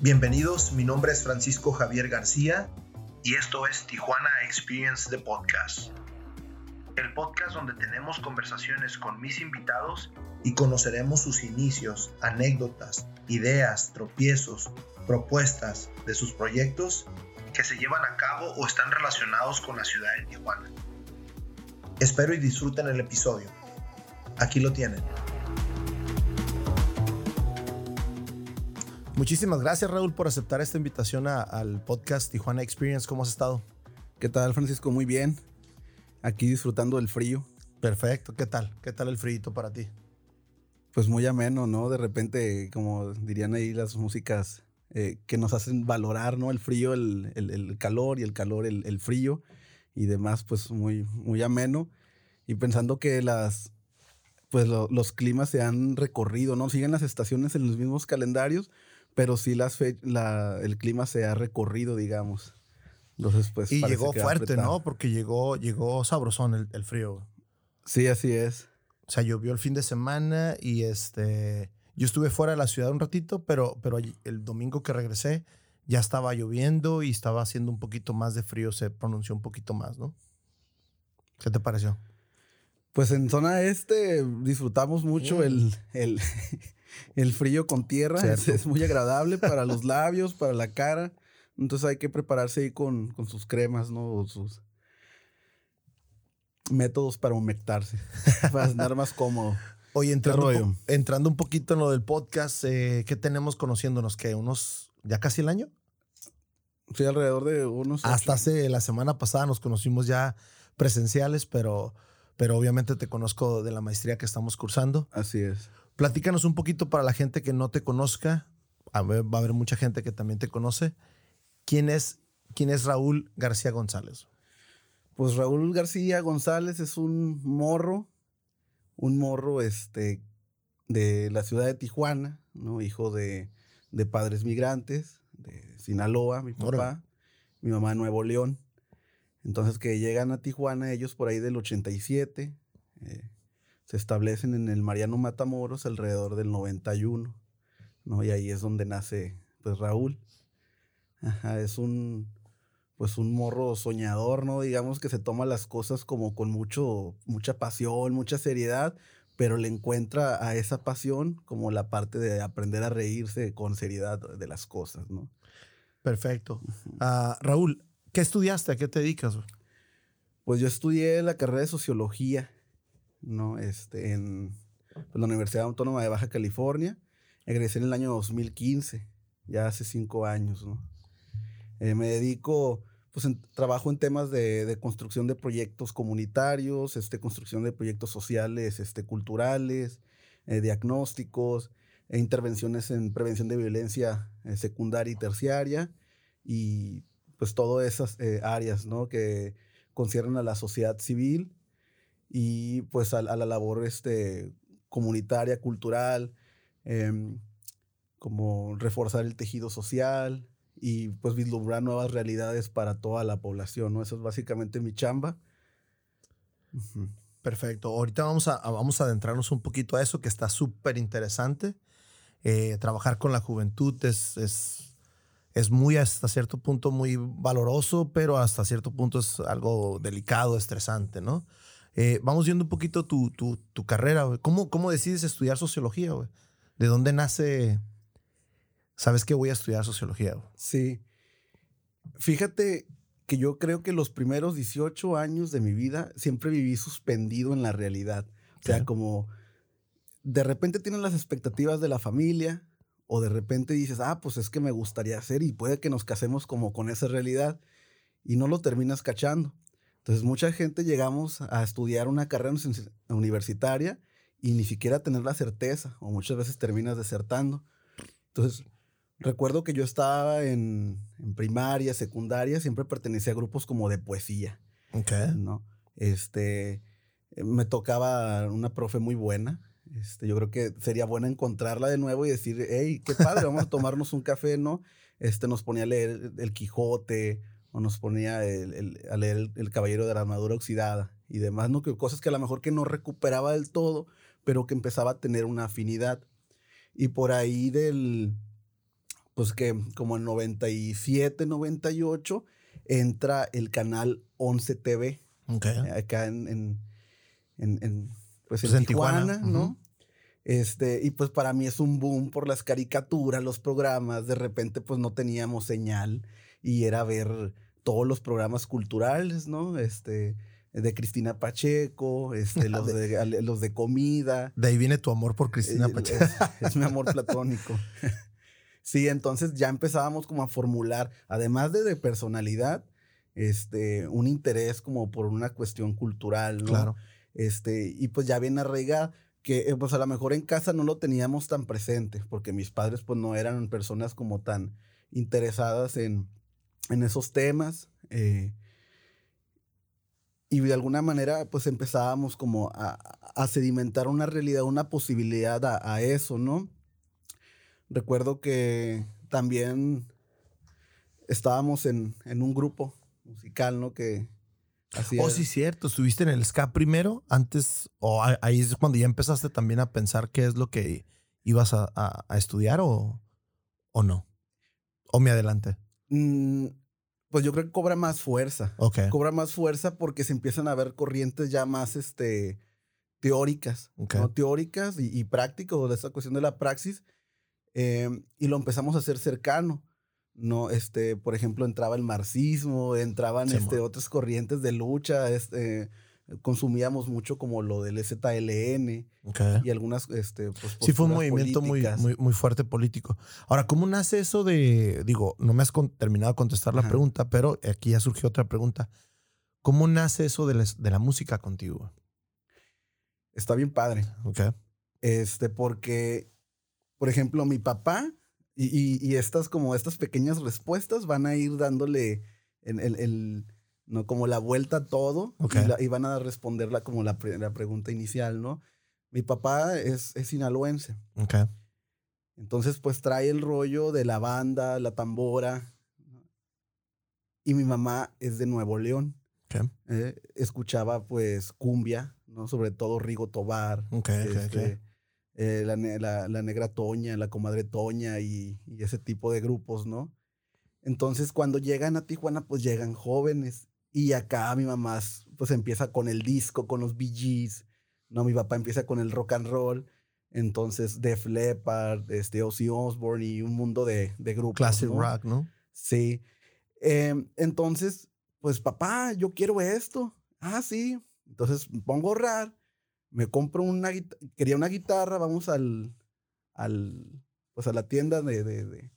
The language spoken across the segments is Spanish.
Bienvenidos, mi nombre es Francisco Javier García y esto es Tijuana Experience The Podcast. El podcast donde tenemos conversaciones con mis invitados y conoceremos sus inicios, anécdotas, ideas, tropiezos, propuestas de sus proyectos que se llevan a cabo o están relacionados con la ciudad de Tijuana. Espero y disfruten el episodio. Aquí lo tienen. Muchísimas gracias Raúl por aceptar esta invitación al podcast Tijuana Experience. ¿Cómo has estado? ¿Qué tal Francisco? Muy bien. Aquí disfrutando del frío. Perfecto. ¿Qué tal? ¿Qué tal el frío para ti? Pues muy ameno, ¿no? De repente, como dirían ahí las músicas eh, que nos hacen valorar, ¿no? El frío, el, calor y el calor, el, frío y demás, pues muy, muy ameno. Y pensando que las, pues los climas se han recorrido, ¿no? Siguen las estaciones en los mismos calendarios, pero sí las la, el clima se ha recorrido, digamos. Entonces, pues, y llegó fuerte, ¿no? Porque llegó, llegó sabrosón el, frío. Sí, así es. O sea, llovió el fin de semana y este. Yo estuve fuera de la ciudad un ratito, pero, pero el domingo que regresé ya estaba lloviendo y estaba haciendo un poquito más de frío, se pronunció un poquito más, ¿no? ¿Qué te pareció? Pues en zona este disfrutamos mucho el, mm. el, el frío con tierra es, muy agradable para los labios, para la cara. Entonces hay que prepararse ahí con, sus cremas, ¿no? sus métodos para humectarse, para andar más cómodo. Oye, entrando, entrando un poquito en lo del podcast, eh, ¿qué tenemos conociéndonos? ¿Qué? ¿Unos, ya casi el año? Sí, alrededor de unos. Hasta hace la semana pasada nos conocimos ya presenciales, pero, pero obviamente te conozco de la maestría que estamos cursando. Así es. Platícanos un poquito para la gente que no te conozca. va a haber mucha gente que también te conoce. ¿Quién es, quién es Raúl García González? Pues Raúl García González es un morro, un morro este, de la ciudad de Tijuana, ¿no? hijo de, padres migrantes, de Sinaloa, mi papá, mi mamá Nuevo León. Entonces que llegan a Tijuana ellos por ahí del 87, eh, se establecen en el Mariano Matamoros alrededor del 91, ¿no? Y ahí es donde nace, pues, Raúl. Ajá, es un, pues, un morro soñador, ¿no? Digamos que se toma las cosas como con mucho, mucha pasión, mucha seriedad, pero le encuentra a esa pasión como la parte de aprender a reírse con seriedad de las cosas, ¿no? Perfecto. Ah, Raúl, ¿qué estudiaste? ¿A qué te dedicas? Pues yo estudié la carrera de sociología ¿no? Este, en pues, la Universidad Autónoma de Baja California. Egresé en el año 2015, ya hace cinco años, ¿no? Eh, me dedico, pues trabajo en temas de, construcción de proyectos comunitarios, este, construcción de proyectos sociales, este, culturales, eh, diagnósticos, e intervenciones en prevención de violencia eh, secundaria y terciaria, y pues todas esas áreas, ¿no? Que conciernen a la sociedad civil y pues a, la labor este, comunitaria, cultural, em, como reforzar el tejido social y pues vislumbrar nuevas realidades para toda la población, ¿no? Eso es básicamente mi chamba. Perfecto. Ahorita vamos a, vamos a adentrarnos un poquito a eso que está súper interesante. Eh, trabajar con la juventud es, es, es, muy hasta cierto punto muy valoroso, pero hasta cierto punto es algo delicado, estresante, ¿no? Eh, vamos viendo un poquito tu, tu, carrera, ¿Cómo, ¿Cómo, decides estudiar sociología, güey? ¿De dónde nace? ¿Sabes que voy a estudiar sociología, Sí. Fíjate que yo creo que los primeros 18 años de mi vida siempre viví suspendido en la realidad. O sea, como de repente tienes las expectativas de la familia o de repente dices, ah, pues es que me gustaría hacer y puede que nos casemos como con esa realidad y no lo terminas cachando. Entonces, mucha gente llegamos a estudiar una carrera universitaria y ni siquiera tener la certeza, o muchas veces terminas desertando. Entonces, recuerdo que yo estaba en, primaria, secundaria, siempre pertenecía a grupos como de poesía. Ok. ¿no? Este, me tocaba una profe muy buena, Este, yo creo que sería bueno encontrarla de nuevo y decir, hey, qué padre, vamos a tomarnos un café, ¿no? Este, nos ponía a leer El Quijote o nos ponía a leer el, Caballero de la Armadura Oxidada y demás, ¿no? Que cosas que a lo mejor que no recuperaba del todo, pero que empezaba a tener una afinidad. Y por ahí del, pues que como en 97, 98, entra el canal 11 TV. Acá en, en, pues, pues Tijuana, ¿no? Este, y pues para mí es un boom por las caricaturas, los programas. De repente, pues no teníamos señal y era ver todos los programas culturales, ¿no? Este, de Cristina Pacheco, este, los, de, los de comida. De ahí viene tu amor por Cristina eh, Pacheco. Es, mi amor platónico. sí, entonces ya empezábamos como a formular, además de, de personalidad, este, un interés como por una cuestión cultural, ¿no? Claro. Este, y pues ya viene arraigada que eh, pues a lo mejor en casa no lo teníamos tan presente, porque mis padres pues no eran personas como tan interesadas en, en esos temas. Eh, y de alguna manera pues empezábamos como a, a sedimentar una realidad, una posibilidad a, eso, ¿no? Recuerdo que también estábamos en, en un grupo musical, ¿no? Que así Oh, sí, cierto. ¿Estuviste en el ska primero? Antes, o ahí es cuando ya empezaste también a pensar qué es lo que ibas a, a, estudiar o, o no? ¿O me adelante? Mm, pues yo creo que cobra más fuerza. Cobra más fuerza porque se empiezan a ver corrientes ya más este, teóricas, ¿no? Teóricas y, y prácticas, de esa cuestión de la praxis. Em, y lo empezamos a hacer cercano. No, este, por ejemplo, entraba el marxismo, entraban este, otras corrientes de lucha, este, consumíamos mucho como lo del ZLN y algunas este pues, sí fue un movimiento muy, muy, muy fuerte político. Ahora cómo nace eso de digo no me has terminado de contestar la pregunta pero aquí ya surgió otra pregunta. Cómo nace eso de, de la música contigo está bien padre. Okay. este porque por ejemplo mi papá y, y, estas como estas pequeñas respuestas van a ir dándole el, el ¿no? Como la vuelta a todo y, van a responderla como la, la, pregunta inicial, ¿no? Mi papá es, es sinaloense. Entonces, pues trae el rollo de la banda, la tambora. Y mi mamá es de Nuevo León. Eh, escuchaba, pues, cumbia, ¿no? Sobre todo Rigo Tobar. Este, eh, la, la, la, negra Toña, la comadre Toña y, y, ese tipo de grupos, ¿no? Entonces, cuando llegan a Tijuana, pues llegan jóvenes y acá mi mamá pues empieza con el disco, con los Bee ¿no? Mi papá empieza con el rock and roll. Entonces, Def Leppard, este, Ozzy Osbourne y un mundo de, de grupos. Classic rock, ¿no? Sí. Em, entonces, pues papá, yo quiero esto. Ah, sí. Entonces pongo a ahorrar, me compro una quería una guitarra, vamos al, al pues a la tienda de, de, de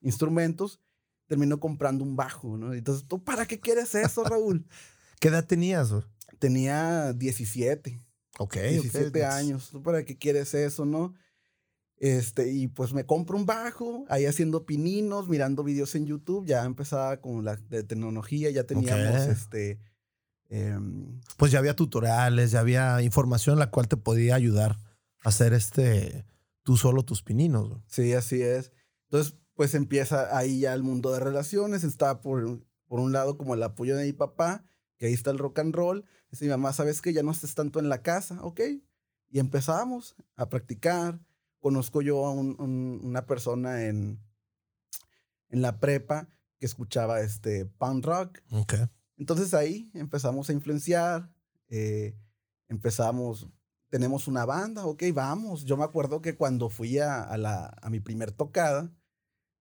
instrumentos terminó comprando un bajo, ¿no? Entonces, ¿tú para qué quieres eso, Raúl? ¿Qué edad tenías? Tenía 17. Ok. 17 años. ¿Tú para qué quieres eso, no? Este, y pues me compro un bajo, ahí haciendo pininos, mirando videos en YouTube, ya empezaba con la de tecnología, ya teníamos este... Em, pues ya había tutoriales, ya había información la cual te podía ayudar a hacer este, tú solo tus pininos. Sí, así es. Entonces, pues empieza ahí ya el mundo de relaciones. Está por, por un lado como el apoyo de mi papá, que ahí está el rock and roll. Dice mi mamá, ¿sabes que Ya no estés tanto en la casa, ¿ok? Y empezamos a practicar. Conozco yo a una persona en, en la prepa que escuchaba este punk rock. Okay. Entonces ahí empezamos a influenciar, eh, empezamos, tenemos una banda, ok, vamos. Yo me acuerdo que cuando fui a, a, la, a mi primer tocada,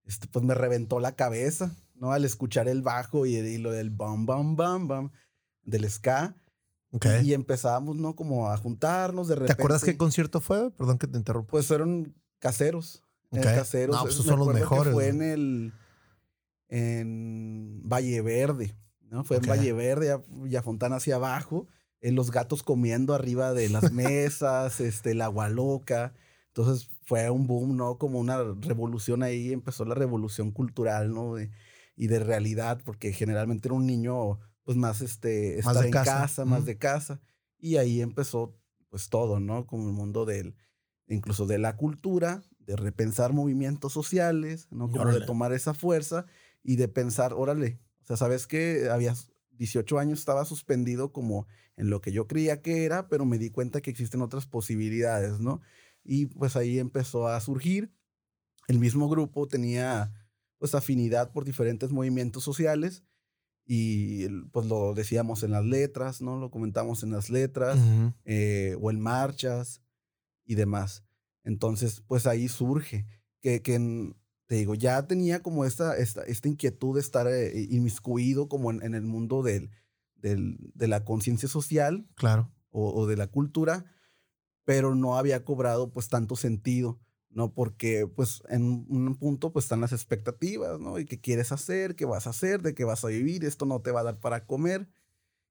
este, pues me reventó la cabeza, ¿no? Al escuchar el bajo y, lo del bam, bam, bam, bam, del ska. Okay. Y empezábamos, ¿no? Como a juntarnos de repente. ¿Te acuerdas qué concierto fue? Perdón que te interrumpa. Pues fueron caseros. Okay. caseros. No, pues son los mejores. fue en el. En Valle Verde, ¿no? Fue en Valle Verde, ya, Fontana hacia abajo. En los gatos comiendo arriba de las mesas, este, el agua loca. Entonces fue un boom, ¿no? Como una revolución ahí, empezó la revolución cultural, ¿no? y de realidad, porque generalmente era un niño, pues más, este, estar en casa, más de casa. Y ahí empezó, pues todo, ¿no? Como el mundo del, incluso de la cultura, de repensar movimientos sociales, ¿no? Como de tomar esa fuerza y de pensar, órale, o sea, sabes que habías 18 años, estaba suspendido como en lo que yo creía que era, pero me di cuenta que existen otras posibilidades, ¿no? Y pues ahí empezó a surgir. El mismo grupo tenía pues afinidad por diferentes movimientos sociales y pues lo decíamos en las letras, ¿no? Lo comentamos en las letras eh, o en marchas y demás. Entonces, pues ahí surge que, que te digo, ya tenía como esta, esta, esta inquietud de estar eh, inmiscuido como en, el mundo del, del, de la conciencia social. Claro. O, de la cultura, pero no había cobrado pues tanto sentido. ¿no? Porque pues en un punto pues están las expectativas, ¿no? Y qué quieres hacer, qué vas a hacer, de qué vas a vivir, esto no te va a dar para comer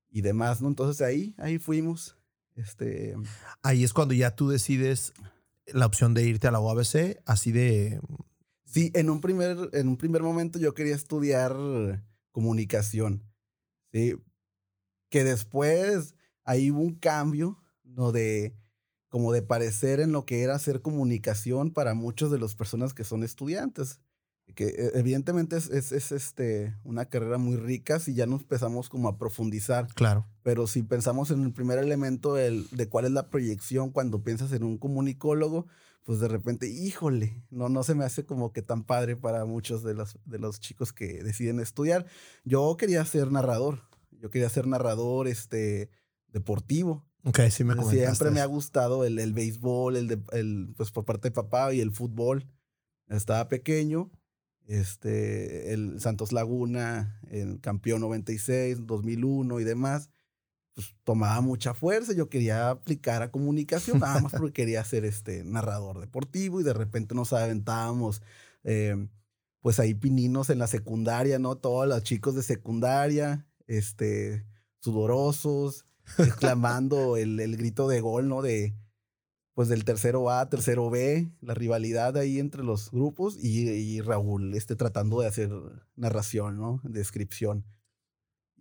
y demás, ¿no? Entonces ahí, ahí fuimos. Este... Ahí es cuando ya tú decides la opción de irte a la UABC, así de... Sí, en un primer, en un primer momento yo quería estudiar comunicación, ¿sí? Que después ahí hubo un cambio, ¿no? De como de parecer en lo que era hacer comunicación para muchos de las personas que son estudiantes. Que eh, evidentemente es, es, este, una carrera muy rica si ya nos empezamos como a profundizar. Claro. Pero si pensamos en el primer elemento el, de cuál es la proyección cuando piensas en un comunicólogo, pues de repente, híjole, no, no se me hace como que tan padre para muchos de los, de los chicos que deciden estudiar. Yo quería ser narrador, yo quería ser narrador este, deportivo. Ok, sí me Siempre me ha gustado el, el béisbol, el, de, el, pues por parte de papá y el fútbol. Estaba pequeño, este, el Santos Laguna, el campeón 96, 2001 y demás, pues tomaba mucha fuerza. Yo quería aplicar a comunicación, nada más porque quería ser este narrador deportivo y de repente nos aventábamos, em, pues ahí pininos en la secundaria, ¿no? Todos los chicos de secundaria, este, sudorosos, exclamando el, el, grito de gol, ¿no? De, pues del tercero A, tercero B, la rivalidad ahí entre los grupos y, y Raúl este, tratando de hacer narración, ¿no? Descripción.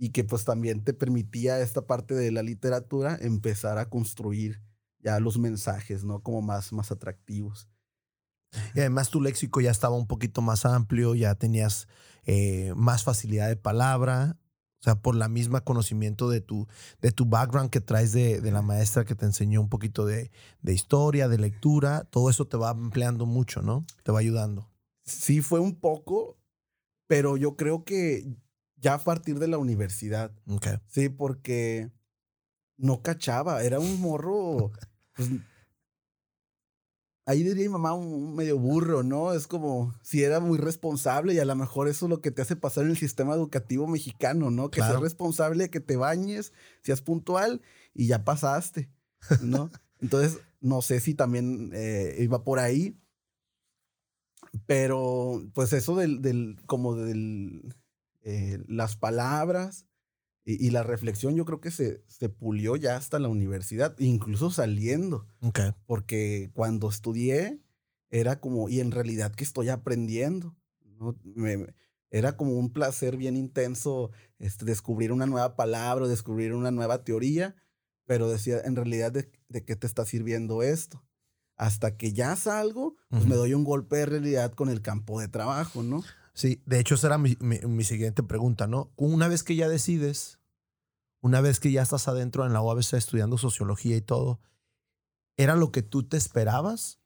Y que pues también te permitía esta parte de la literatura empezar a construir ya los mensajes, ¿no? Como más, más atractivos. Y además tu léxico ya estaba un poquito más amplio, ya tenías eh, más facilidad de palabra, o sea, por la misma conocimiento de tu, de tu background que traes de, de la maestra que te enseñó un poquito de, de, historia, de lectura, todo eso te va empleando mucho, ¿no? Te va ayudando. Sí, fue un poco, pero yo creo que ya a partir de la universidad. Okay. Sí, porque no cachaba, era un morro, pues, ahí diría mi mamá un, medio burro, ¿no? Es como si era muy responsable y a lo mejor eso es lo que te hace pasar en el sistema educativo mexicano, ¿no? Que seas responsable, que te bañes, seas puntual y ya pasaste, ¿no? Entonces, no sé si también eh, iba por ahí, pero pues eso del, del como del, eh, las palabras, y, la reflexión yo creo que se, se pulió ya hasta la universidad, incluso saliendo. Okay. Porque cuando estudié era como, y en realidad que estoy aprendiendo. ¿no? era como un placer bien intenso este, descubrir una nueva palabra, descubrir una nueva teoría, pero decía, en realidad, ¿de, de qué te está sirviendo esto? Hasta que ya salgo, pues me doy un golpe de realidad con el campo de trabajo, ¿no? Sí, de hecho, esa era mi, mi, siguiente pregunta, ¿no? Una vez que ya decides, una vez que ya estás adentro en la UABC estudiando sociología y todo, ¿era lo que tú te esperabas?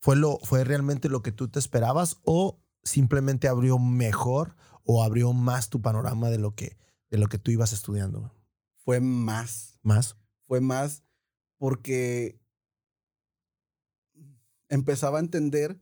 ¿Fue, lo, ¿Fue realmente lo que tú te esperabas o simplemente abrió mejor o abrió más tu panorama de lo que, de lo que tú ibas estudiando? Fue más. ¿Más? Fue más porque empezaba a entender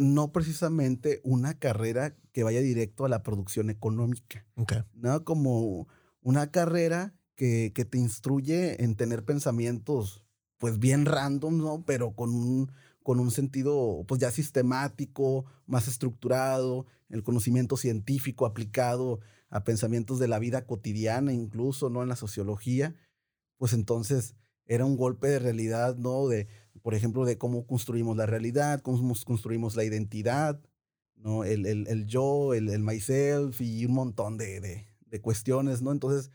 no precisamente una carrera que vaya directo a la producción económica. ¿no? Como una carrera que, que, te instruye en tener pensamientos, pues bien random, ¿no? Pero con un, con un sentido, pues ya sistemático, más estructurado, el conocimiento científico aplicado a pensamientos de la vida cotidiana, incluso, ¿no? En la sociología. Pues entonces era un golpe de realidad, ¿no? De, por ejemplo, de cómo construimos la realidad, cómo construimos la identidad, ¿no? El, el, yo, el, el, myself y un montón de, de, de, cuestiones, ¿no? Entonces,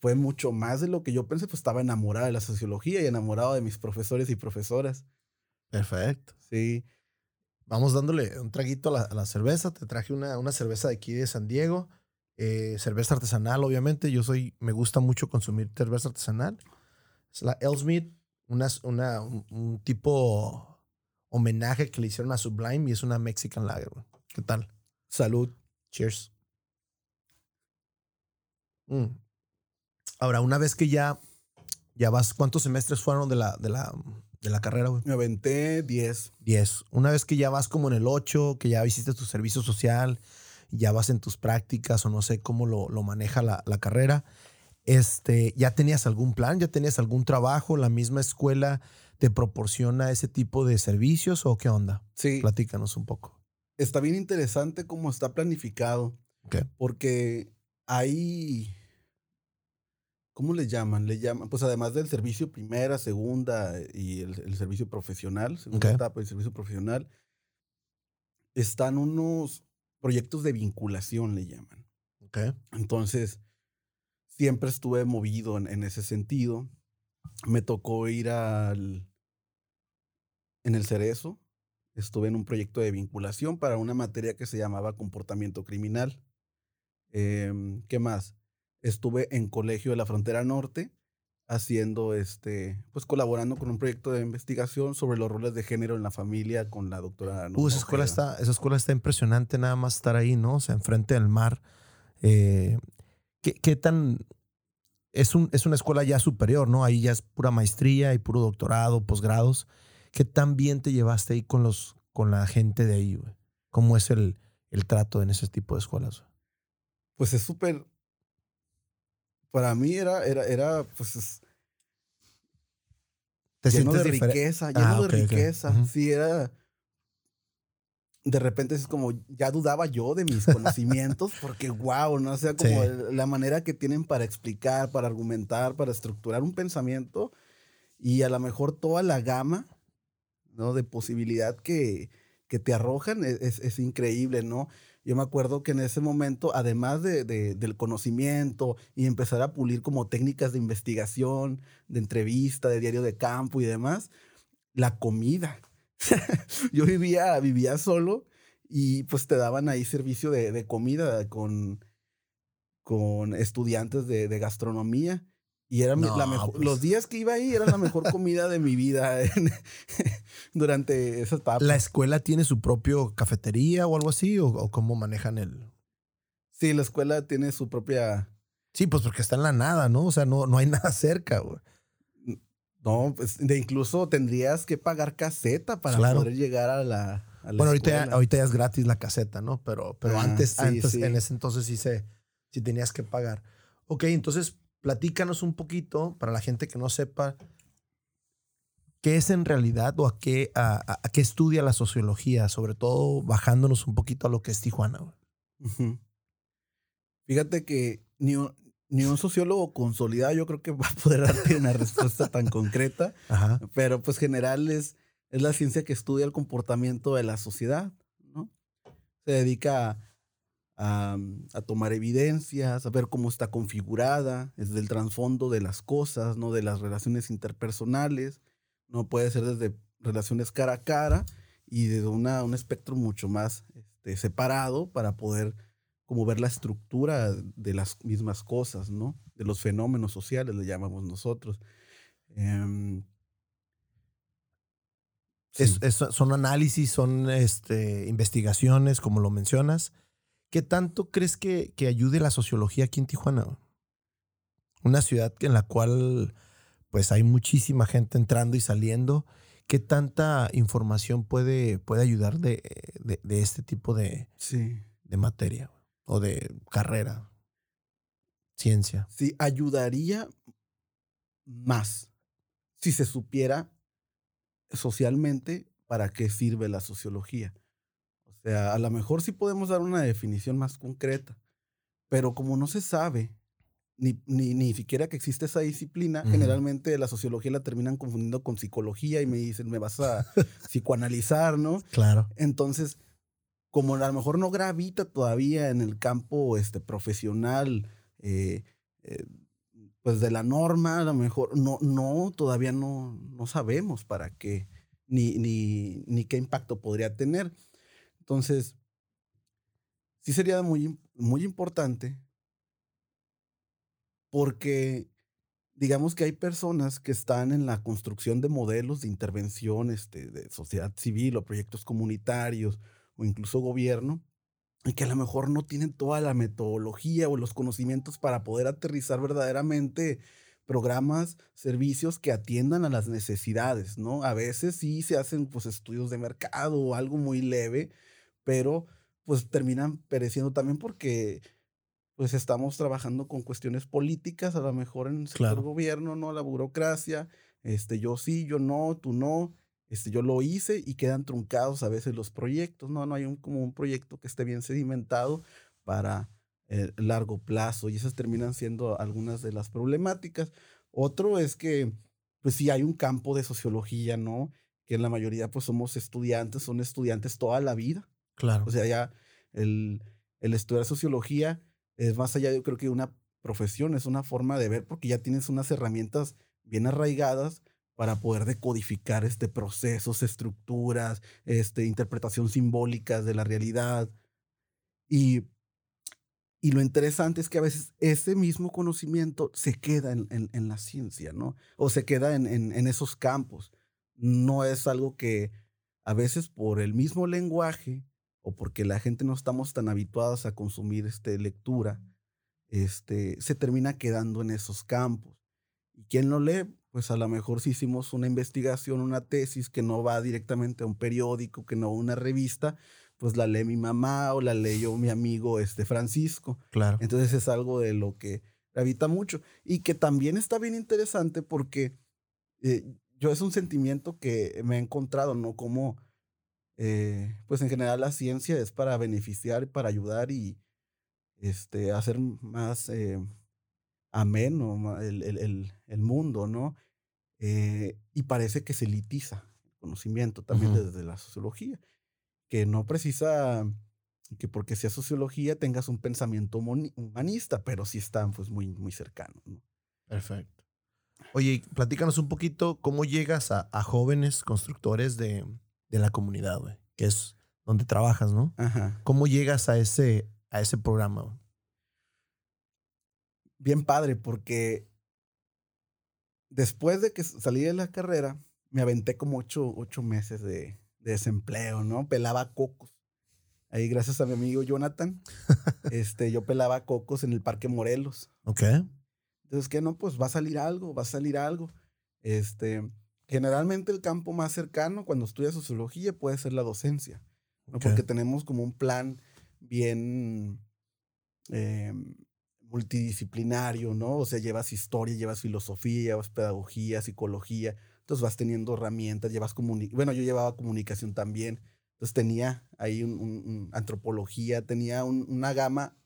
fue mucho más de lo que yo pensé, pues estaba enamorada de la sociología y enamorado de mis profesores y profesoras. Perfecto. Sí. Vamos dándole un traguito a la, cerveza. Te traje una, una, cerveza de aquí de San Diego. Eh, cerveza artesanal, obviamente. Yo soy, me gusta mucho consumir cerveza artesanal. Es la Elsmith, una, una, un, tipo homenaje que le hicieron a Sublime y es una Mexican Lager. ¿Qué tal? Salud. Cheers. Mm. Ahora, una vez que ya, ya vas, ¿cuántos semestres fueron de la, de la, de la carrera, güey? Me aventé 10. 10. Una vez que ya vas como en el 8, que ya hiciste tu servicio social, ya vas en tus prácticas o no sé cómo lo, lo maneja la, la, carrera, este, ¿ya tenías algún plan? ¿Ya tenías algún trabajo? ¿La misma escuela te proporciona ese tipo de servicios o qué onda? Sí. Platícanos un poco. Está bien interesante cómo está planificado. ¿Qué? Porque hay ¿Cómo le llaman? Le llaman, pues además del servicio primera, segunda y el, servicio profesional, segunda etapa y servicio profesional, están unos proyectos de vinculación, le llaman. Okay. Entonces, siempre estuve movido en, en, ese sentido. Me tocó ir al. En el Cerezo, estuve en un proyecto de vinculación para una materia que se llamaba comportamiento criminal. Eh, ¿Qué más? estuve en Colegio de la Frontera Norte haciendo, este, pues colaborando con un proyecto de investigación sobre los roles de género en la familia con la doctora. Uh, esa escuela, está, esa escuela está impresionante nada más estar ahí, ¿no? O sea, enfrente del mar. Eh, ¿qué, ¿qué, tan... Es, un, es una escuela ya superior, ¿no? Ahí ya es pura maestría y puro doctorado, posgrados. ¿Qué tan bien te llevaste ahí con, los, con la gente de ahí, güey? ¿Cómo es el, el trato en ese tipo de escuelas? Pues es súper para mí era, era, era pues, ¿Te lleno de riqueza, lleno ah, de riqueza. Sí, era, de repente es como, ya dudaba yo de mis conocimientos, porque wow, ¿no? O sea, como la manera que tienen para explicar, para argumentar, para estructurar un pensamiento y a lo mejor toda la gama, ¿no? De posibilidad que, que te arrojan es, es increíble, ¿no? Yo me acuerdo que en ese momento, además de, del conocimiento y empezar a pulir como técnicas de investigación, de entrevista, de diario de campo y demás, la comida. Yo vivía, vivía solo y pues te daban ahí servicio de, de comida con, con estudiantes de, de gastronomía. Y era la mejor, los pues. días que iba ahí era la mejor comida de mi vida durante esa etapa. ¿La escuela tiene su propio cafetería o algo así? ¿O, cómo manejan el...? Sí, la escuela tiene su propia... Sí, pues porque está en la nada, ¿no? O sea, no, no hay nada cerca, güey. No, pues de incluso tendrías que pagar caseta para poder llegar a la, Bueno, ahorita ya, ahorita ya es gratis la caseta, ¿no? Pero, pero ah, antes, antes en ese entonces sí, se, sí tenías que pagar. Ok, entonces platícanos un poquito, para la gente que no sepa, qué es en realidad o a qué, a, qué estudia la sociología, sobre todo bajándonos un poquito a lo que es Tijuana. Fíjate que ni un, sociólogo consolidado yo creo que va a poder darte una respuesta tan concreta, pero pues general es, es la ciencia que estudia el comportamiento de la sociedad, ¿no? Se dedica a a, tomar evidencias, a ver cómo está configurada, desde el trasfondo de las cosas, ¿no? De las relaciones interpersonales, no puede ser desde relaciones cara a cara y desde una, un espectro mucho más este, separado para poder como ver la estructura de las mismas cosas, ¿no? De los fenómenos sociales, le llamamos nosotros. Em, son análisis, son este, investigaciones, como lo mencionas, ¿Qué tanto crees que, que ayude la sociología aquí en Tijuana? Una ciudad en la cual pues hay muchísima gente entrando y saliendo. ¿Qué tanta información puede, puede ayudar de, de, este tipo de, sí. de materia o de carrera? Ciencia. Sí, ayudaría más si se supiera socialmente para qué sirve la sociología. O sea, a lo mejor sí podemos dar una definición más concreta, pero como no se sabe, ni, ni, ni siquiera que existe esa disciplina, generalmente la sociología la terminan confundiendo con psicología y me dicen, me vas a psicoanalizar, ¿no? Claro. Entonces, como a lo mejor no gravita todavía en el campo este, profesional, eh, eh, pues de la norma, a lo mejor no, no, todavía no, no sabemos para qué, ni, ni, qué impacto podría tener. Entonces, sí sería muy, muy importante porque digamos que hay personas que están en la construcción de modelos de intervención este, de sociedad civil o proyectos comunitarios o incluso gobierno y que a lo mejor no tienen toda la metodología o los conocimientos para poder aterrizar verdaderamente programas, servicios que atiendan a las necesidades, ¿no? A veces sí se hacen pues estudios de mercado o algo muy leve, pero pues terminan pereciendo también porque pues estamos trabajando con cuestiones políticas, a lo mejor en el gobierno, ¿no? La burocracia, este, yo sí, yo no, tú no, este, yo lo hice y quedan truncados a veces los proyectos, ¿no? No hay un, como un proyecto que esté bien sedimentado para el largo plazo y esas terminan siendo algunas de las problemáticas. Otro es que, pues sí, hay un campo de sociología, ¿no? Que en la mayoría, pues somos estudiantes, son estudiantes toda la vida. Claro. O sea, ya el, el estudiar sociología es más allá, yo creo que una profesión, es una forma de ver porque ya tienes unas herramientas bien arraigadas para poder decodificar este procesos, estructuras, este, interpretación simbólicas de la realidad. Y, y lo interesante es que a veces ese mismo conocimiento se queda en, en, la ciencia, ¿no? O se queda en, en, esos campos. No es algo que a veces por el mismo lenguaje o porque la gente no estamos tan habituados a consumir este, lectura, este, se termina quedando en esos campos. ¿Y quién lo lee? Pues a lo mejor si hicimos una investigación, una tesis que no va directamente a un periódico, que no a una revista, pues la lee mi mamá o la leyó mi amigo este Francisco. Claro. Entonces es algo de lo que habita mucho y que también está bien interesante porque eh, yo es un sentimiento que me he encontrado, ¿no? Como eh, pues en general la ciencia es para beneficiar, para ayudar y este, hacer más eh, ameno el, el, el, mundo, ¿no? Eh, y parece que se elitiza el conocimiento también desde la sociología, que no precisa que porque sea sociología tengas un pensamiento humanista, pero sí están pues muy, muy cercanos, ¿no? Perfecto. Oye, platícanos un poquito cómo llegas a, a jóvenes constructores de, de la comunidad, güey, que es donde trabajas, ¿no? Ajá. ¿Cómo llegas a ese, a ese programa? Bien padre, porque después de que salí de la carrera, me aventé como ocho, ocho meses de, desempleo, ¿no? Pelaba cocos. Ahí, gracias a mi amigo Jonathan, este, yo pelaba cocos en el Parque Morelos. Ok. Entonces, ¿qué no? Pues va a salir algo, va a salir algo. Este, Generalmente el campo más cercano cuando estudias sociología puede ser la docencia, porque tenemos como un plan bien em, multidisciplinario, ¿no? O sea, llevas historia, llevas filosofía, llevas pedagogía, psicología, entonces vas teniendo herramientas, llevas comunicación, bueno, yo llevaba comunicación también, entonces tenía ahí un, antropología, tenía una gama,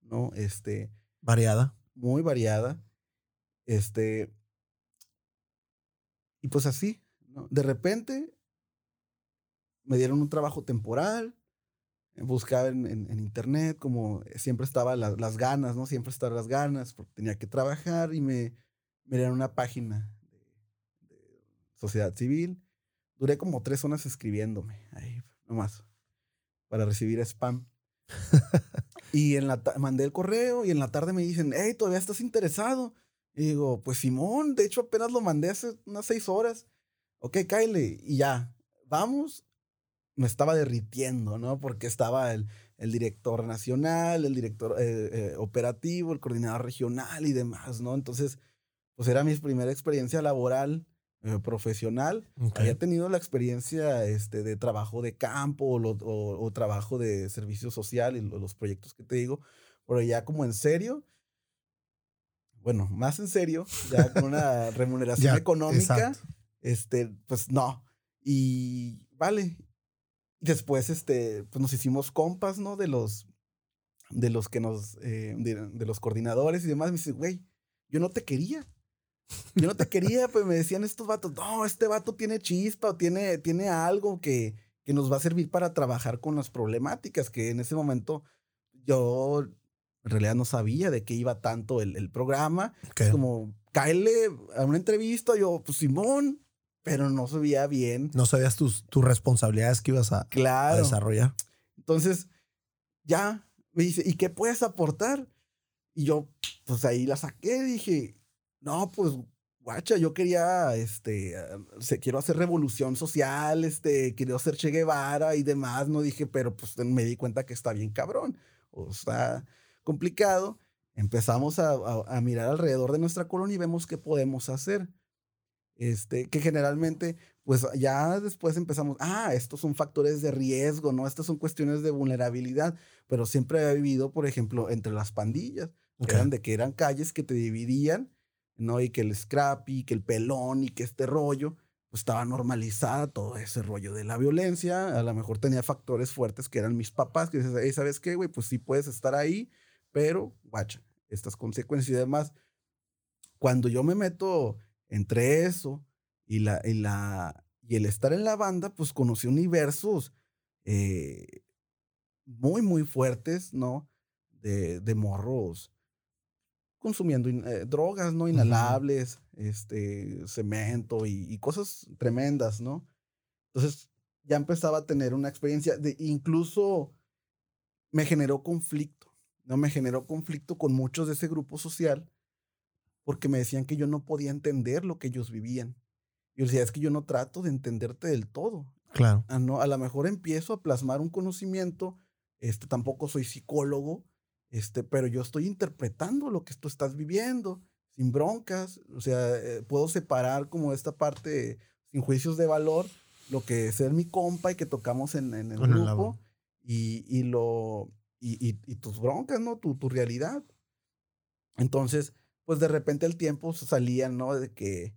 ¿no? Este... Variada. Muy variada. Este, y pues así, de repente me dieron un trabajo temporal, buscaba en, en, internet, como siempre estaba las ganas, ¿no? Siempre estaban las ganas, porque tenía que trabajar y me, me dieron una página de, sociedad civil. Duré como tres horas escribiéndome, ahí nomás, para recibir spam. y en la mandé el correo y en la tarde me dicen, hey, todavía estás interesado. Y digo, pues Simón, de hecho apenas lo mandé hace unas seis horas. Ok, Kyle, y ya, vamos. Me estaba derritiendo, ¿no? Porque estaba el, el director nacional, el director eh, eh, operativo, el coordinador regional y demás, ¿no? Entonces, pues era mi primera experiencia laboral, eh, profesional. Había tenido la experiencia este, de trabajo de campo o, o, trabajo de servicio social y los proyectos que te digo, pero ya como en serio bueno, más en serio, ya con una remuneración económica, este, pues no. Y vale. Después, este, pues nos hicimos compas, ¿no? De los, de los que nos, eh, de, los coordinadores y demás. Me dice, güey, yo no te quería. Yo no te quería, pues me decían estos vatos, no, este vato tiene chispa o tiene, tiene algo que, que nos va a servir para trabajar con las problemáticas, que en ese momento yo En realidad no sabía de qué iba tanto el, el programa. Ok. Es como, cáele a una entrevista, yo, pues Simón, pero no sabía bien. No sabías tus, tus responsabilidades que ibas a, a Claro. desarrollar. Entonces, ya me dice, ¿y qué puedes aportar? Y yo, pues ahí la saqué, dije, no, pues, guacha, yo quería, este, se- quiero hacer revolución social, este, quiero hacer Che Guevara y demás, no dije, pero pues me di cuenta que está bien cabrón, o está complicado. Empezamos a, a- a mirar alrededor de nuestra colonia y vemos qué podemos hacer. Este, que generalmente, pues ya después empezamos, ah, estos son factores de riesgo, ¿no? Estas son cuestiones de vulnerabilidad, pero siempre he vivido, por ejemplo, entre las pandillas, Ok. eran de que eran calles que te dividían, ¿no? Y que el scrappy, que el pelón y que este rollo, pues estaba normalizada todo ese rollo de la violencia, a lo mejor tenía factores fuertes que eran mis papás, que dices, "Ey, ¿sabes qué, güey? Pues sí puedes estar ahí, pero, guacha, estas consecuencias y demás. Cuando yo me meto entre eso y, la, y, la, y el estar en la banda, pues conocí universos eh, muy, muy fuertes, ¿no? De, de morros consumiendo eh, drogas, ¿no? Inhalables, este, cemento y, y cosas tremendas, ¿no? Entonces ya empezaba a tener una experiencia de incluso me generó conflicto, ¿no? Me generó conflicto con muchos de ese grupo social porque me decían que yo no podía entender lo que ellos vivían. Yo decía, es que yo no trato de entenderte del todo. Claro. Ah, no, a lo mejor empiezo a plasmar un conocimiento, este, tampoco soy psicólogo, este, pero yo estoy interpretando lo que tú estás viviendo, sin broncas, o sea, eh, puedo separar como esta parte sin juicios de valor, lo que es ser mi compa y que tocamos en, en el grupo y, y lo, y, y- y tus broncas, ¿no? Tu, tu realidad. Entonces, pues de repente el tiempo salía, ¿no? De que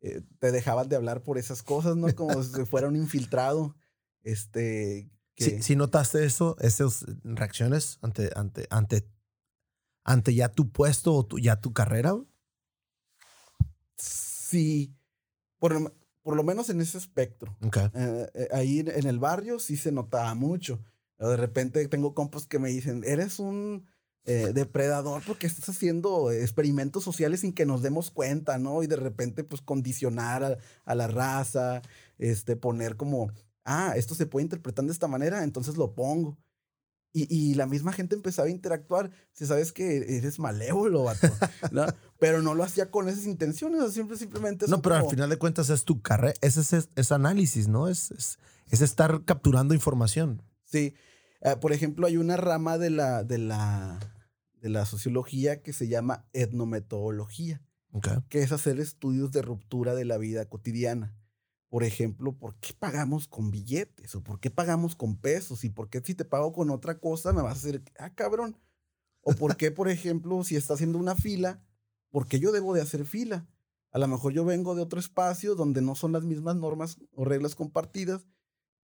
eh, te dejaban de hablar por esas cosas, ¿no? Como si fuera un infiltrado. Este. Que, Si, si notaste eso, esas reacciones ante, ante, ante, ante ya tu puesto o tu, ya tu carrera. sí, por, lo- por lo menos en ese espectro. Ok. Eh, eh, ahí en el barrio sí se notaba mucho. De repente tengo compas que me dicen, eres un eh, depredador porque estás haciendo experimentos sociales sin que nos demos cuenta, ¿no? Y de repente pues condicionar a, a la raza, este, poner como, ah, esto se puede interpretar de esta manera, entonces lo pongo. Y, y la misma gente empezaba a interactuar. Si sabes que eres malévolo, vato, ¿no? Pero no lo hacía con esas intenciones, o siempre, simplemente. No, pero al final de cuentas es tu carrera, ese es, es, es análisis, ¿no? Es, es, es estar capturando información. Sí. Eh, por ejemplo, hay una rama de la, de, la, de la sociología que se llama etnometodología, que es hacer estudios de ruptura de la vida cotidiana. Por ejemplo, ¿por qué pagamos con billetes? ¿O por qué pagamos con pesos? ¿Y por qué si te pago con otra cosa me vas a hacer, ah, cabrón? ¿O por qué, por ejemplo, si está haciendo una fila, por qué yo debo de hacer fila? A lo mejor yo vengo de otro espacio donde no son las mismas normas o reglas compartidas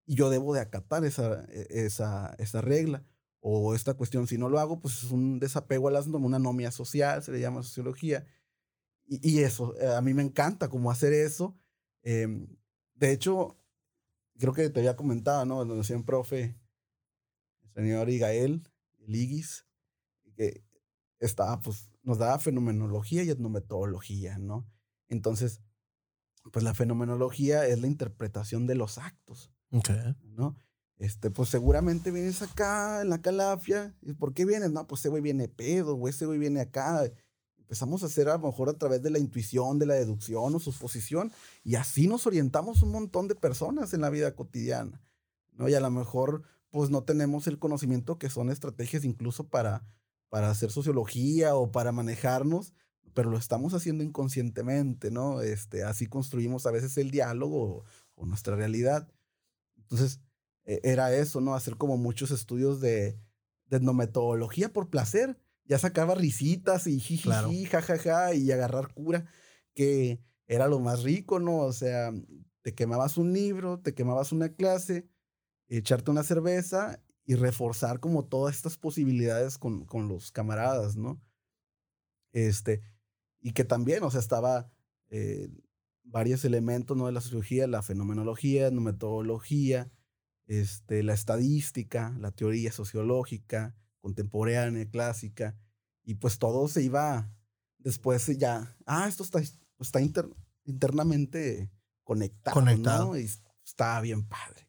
y yo debo de acatar esa, e- esa, esa regla o esta cuestión. Si no lo hago, pues es un desapego a las normas, una anomia social, se le llama sociología. Y, y eso, eh, a mí me encanta cómo hacer eso. Em, de hecho, creo que te había comentado, ¿no? Lo decía un profe, el señor Igael, el que estaba, pues, nos daba fenomenología y etnometodología, ¿no? Entonces, pues la fenomenología es la interpretación de los actos. Ok. ¿no? Este, pues seguramente vienes acá en la calafia. ¿Y por qué vienes? No, pues ese güey viene pedo, o ese güey viene acá. Empezamos a hacer a lo mejor a través de la intuición, de la deducción o suposición, y así nos orientamos un montón de personas en la vida cotidiana, ¿no? Y a lo mejor, pues no tenemos el conocimiento que son estrategias incluso para, para hacer sociología o para manejarnos, pero lo estamos haciendo inconscientemente, ¿no? Este, así construimos a veces el diálogo o, o nuestra realidad. Entonces, era eso, ¿no? Hacer como muchos estudios de, de etnometodología por placer. Ya sacaba risitas y jijiji, Claro. jajaja, y agarrar cura, que era lo más rico, ¿no? O sea, te quemabas un libro, te quemabas una clase, echarte una cerveza y reforzar como todas estas posibilidades con, con los camaradas, ¿no? Este, y que también, o sea, estaba eh, varios elementos, ¿no? De la sociología, la fenomenología, la metodología, este, la estadística, la teoría sociológica, contemporánea, clásica, y pues todo se iba después ya, ah, esto está, está internamente conectado, conectado. Y está bien padre.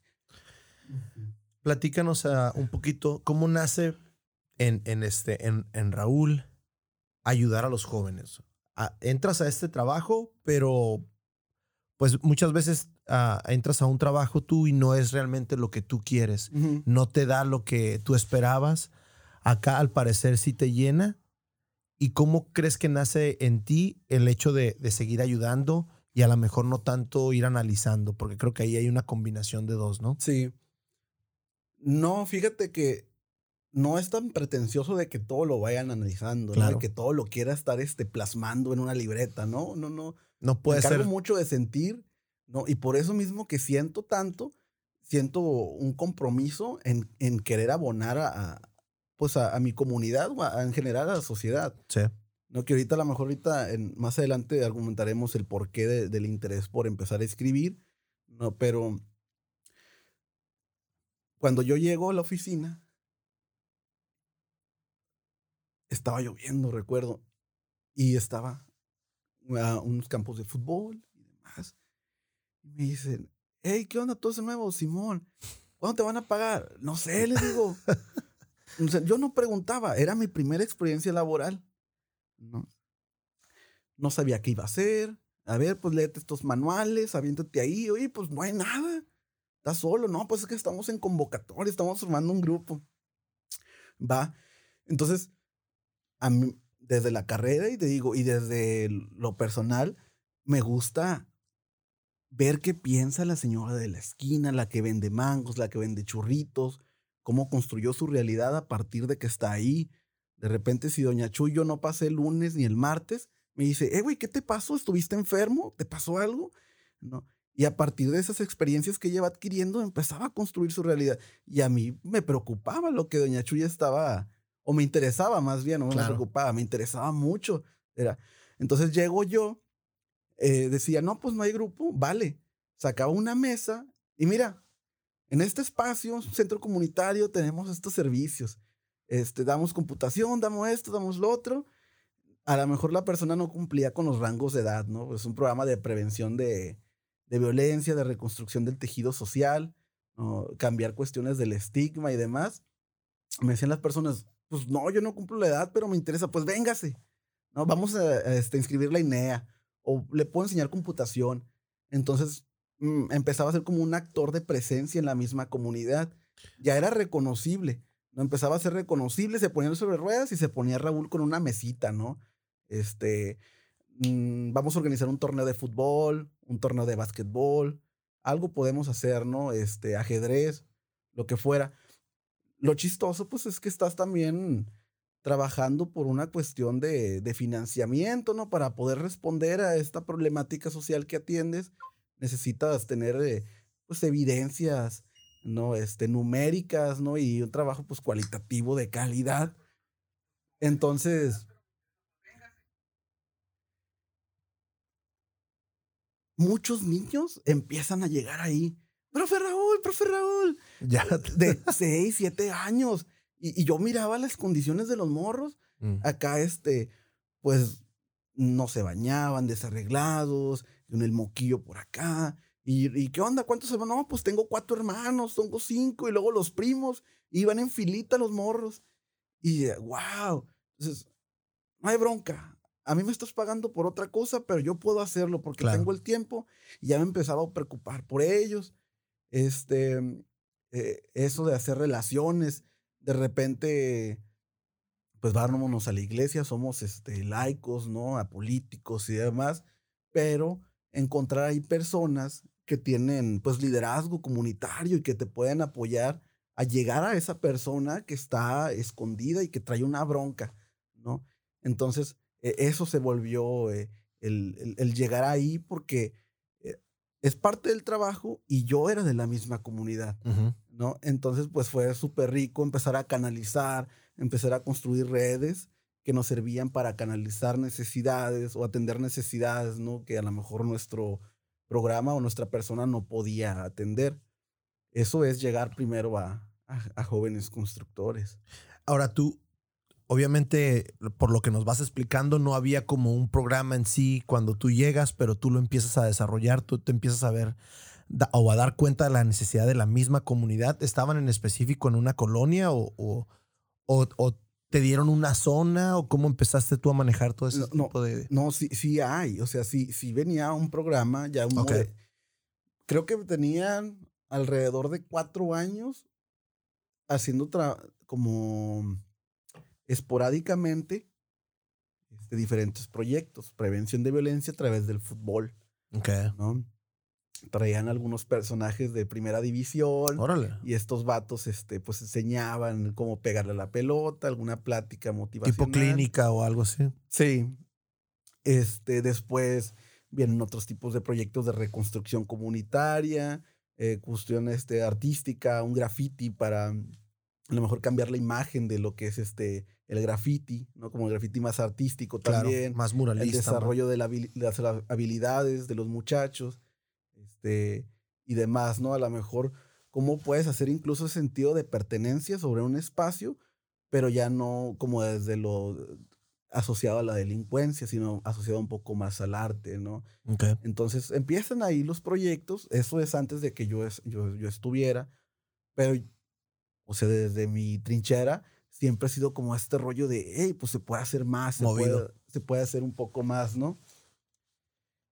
Platícanos uh, un poquito cómo nace en, en, este, en, en Raúl ayudar a los jóvenes. Ah, entras a este trabajo, pero pues muchas veces uh, entras a un trabajo tú y no es realmente lo que tú quieres. No te da lo que tú esperabas. Acá al parecer sí te llena. ¿Y cómo crees que nace en ti el hecho de, de seguir ayudando y a lo mejor no tanto ir analizando? Porque creo que ahí hay una combinación de dos, ¿no? Sí. No, fíjate que no es tan pretencioso de que todo lo vayan analizando, de que todo lo quiera estar este, plasmando en una libreta, ¿no? No, no. No puede Me ser. mucho de sentir, ¿no? Y por eso mismo que siento tanto, siento un compromiso en, en querer abonar a, pues a, mi comunidad o en general a la sociedad. Sí. No, que ahorita a lo mejor ahorita en, más adelante argumentaremos el porqué del interés por empezar a escribir, no, pero cuando yo llego a la oficina, estaba lloviendo, recuerdo, y estaba a unos campos de fútbol y demás. Y me dicen, hey, ¿qué onda todo ese nuevo, Simón? ¿Cuándo te van a pagar? No sé, le digo. yo no preguntaba, era mi primera experiencia laboral. No, no sabía qué iba a hacer. A ver, pues léete estos manuales, aviéntate ahí. Oye, pues no hay nada. ¿Estás solo? No, pues es que estamos en convocatoria, estamos formando un grupo. Va. Entonces, a mí, desde la carrera y te digo, y desde lo personal, me gusta ver qué piensa la señora de la esquina, la que vende mangos, la que vende churritos, cómo construyó su realidad a partir de que está ahí. De repente, si Doña Chuy yo no pasé el lunes ni el martes, me dice, eh, güey, ¿qué te pasó? ¿Estuviste enfermo? ¿Te pasó algo? ¿No? Y a partir de esas experiencias que lleva adquiriendo, empezaba a construir su realidad. Y a mí me preocupaba lo que Doña Chuya estaba, o me interesaba más bien, no me preocupaba, me interesaba mucho. Era. Entonces llego yo, eh, decía, no, pues no hay grupo, vale. Sacaba una mesa y mira, en este espacio, centro comunitario, tenemos estos servicios. Este, damos computación, damos esto, damos lo otro. A lo mejor la persona no cumplía con los rangos de edad, ¿no? Es un programa de prevención de, de violencia, de reconstrucción del tejido social, cambiar cuestiones del estigma y demás. Me decían las personas, pues no, yo no cumplo la edad, pero me interesa, pues véngase, ¿no? Vamos a, este, inscribir la INEA o le puedo enseñar computación. Entonces mm, empezaba a ser como un actor de presencia en la misma comunidad. Ya era reconocible, ¿no? Empezaba a ser reconocible, se ponía sobre ruedas y se ponía Raúl con una mesita, ¿no? Este, Mm, vamos a organizar un torneo de fútbol, un torneo de básquetbol, algo podemos hacer, ¿no? Este, ajedrez, lo que fuera. Lo chistoso, pues, es que estás también trabajando por una cuestión de, de financiamiento, ¿no? Para poder responder a esta problemática social que atiendes, necesitas tener, eh, pues, evidencias, ¿no? Este, numéricas, ¿no? Y un trabajo, pues, cualitativo de calidad. Entonces, muchos niños empiezan a llegar ahí. Profe Raúl, profe Raúl. Ya. De 6, 7 años. Y, yo miraba las condiciones de los morros. Mm. Acá, este, pues, no se bañaban, desarreglados, con el moquillo por acá. ¿Y, qué onda? ¿Cuántos van? No, pues tengo cuatro hermanos, tengo cinco, y luego los primos. Iban en filita los morros. Y, wow. Entonces, no hay bronca a mí me estás pagando por otra cosa, pero yo puedo hacerlo porque tengo el tiempo y ya me empezaba a preocupar por ellos. Este, eh, eso de hacer relaciones, de repente, pues vámonos a la iglesia, somos este, laicos, ¿no? Apolíticos y demás, pero encontrar ahí personas que tienen pues liderazgo comunitario y que te pueden apoyar a llegar a esa persona que está escondida y que trae una bronca, ¿no? Entonces, e, eso se volvió eh, el, llegar ahí porque es parte del trabajo y yo era de la misma comunidad, ¿no? Entonces, pues fue súper rico empezar a canalizar, empezar a construir redes que nos servían para canalizar necesidades o atender necesidades, ¿no? Que a lo mejor nuestro programa o nuestra persona no podía atender. Eso es llegar primero a, a, jóvenes constructores. Ahora tú, obviamente, por lo que nos vas explicando, no había como un programa en sí cuando tú llegas, pero tú lo empiezas a desarrollar, tú te empiezas a ver o a dar cuenta de la necesidad de la misma comunidad. ¿Estaban en específico en una colonia o, o, te dieron una zona o cómo empezaste tú a manejar todo ese no, tipo de...? No, sí, sí hay. O sea, sí, sí venía un programa ya un creo que tenían alrededor de cuatro años haciendo como esporádicamente este, diferentes proyectos, prevención de violencia a través del fútbol. ¿no? Traían algunos personajes de primera división. Y estos vatos, este, pues enseñaban cómo pegarle a la pelota, alguna plática motivacional. Tipo clínica o algo así. Sí. Este, después vienen otros tipos de proyectos de reconstrucción comunitaria, eh, cuestión este, artística, un graffiti para a lo mejor cambiar la imagen de lo que es este el graffiti, ¿no? Como el graffiti más artístico también. más muralista. El desarrollo de, las habilidades de los muchachos este, y demás, ¿no? A lo mejor cómo puedes hacer incluso sentido de pertenencia sobre un espacio, pero ya no como desde lo asociado a la delincuencia, sino asociado un poco más al arte, ¿no? Entonces empiezan ahí los proyectos, eso es antes de que yo, yo, yo estuviera, pero, o sea, desde mi trinchera siempre ha sido como este rollo de, hey, pues se puede hacer más, se puede, se puede, hacer un poco más, ¿no?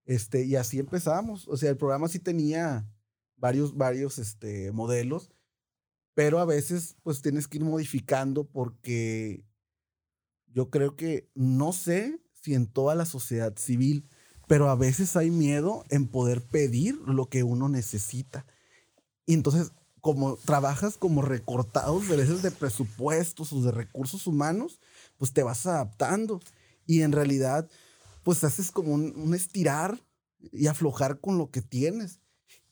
Este, y así empezamos, o sea, el programa sí tenía varios, varios este, modelos, pero a veces pues tienes que ir modificando porque yo creo que no sé si en toda la sociedad civil, pero a veces hay miedo en poder pedir lo que uno necesita. Y entonces, como trabajas como recortados de veces de presupuestos o de recursos humanos, pues te vas adaptando. Y en realidad, pues haces como un, estirar y aflojar con lo que tienes.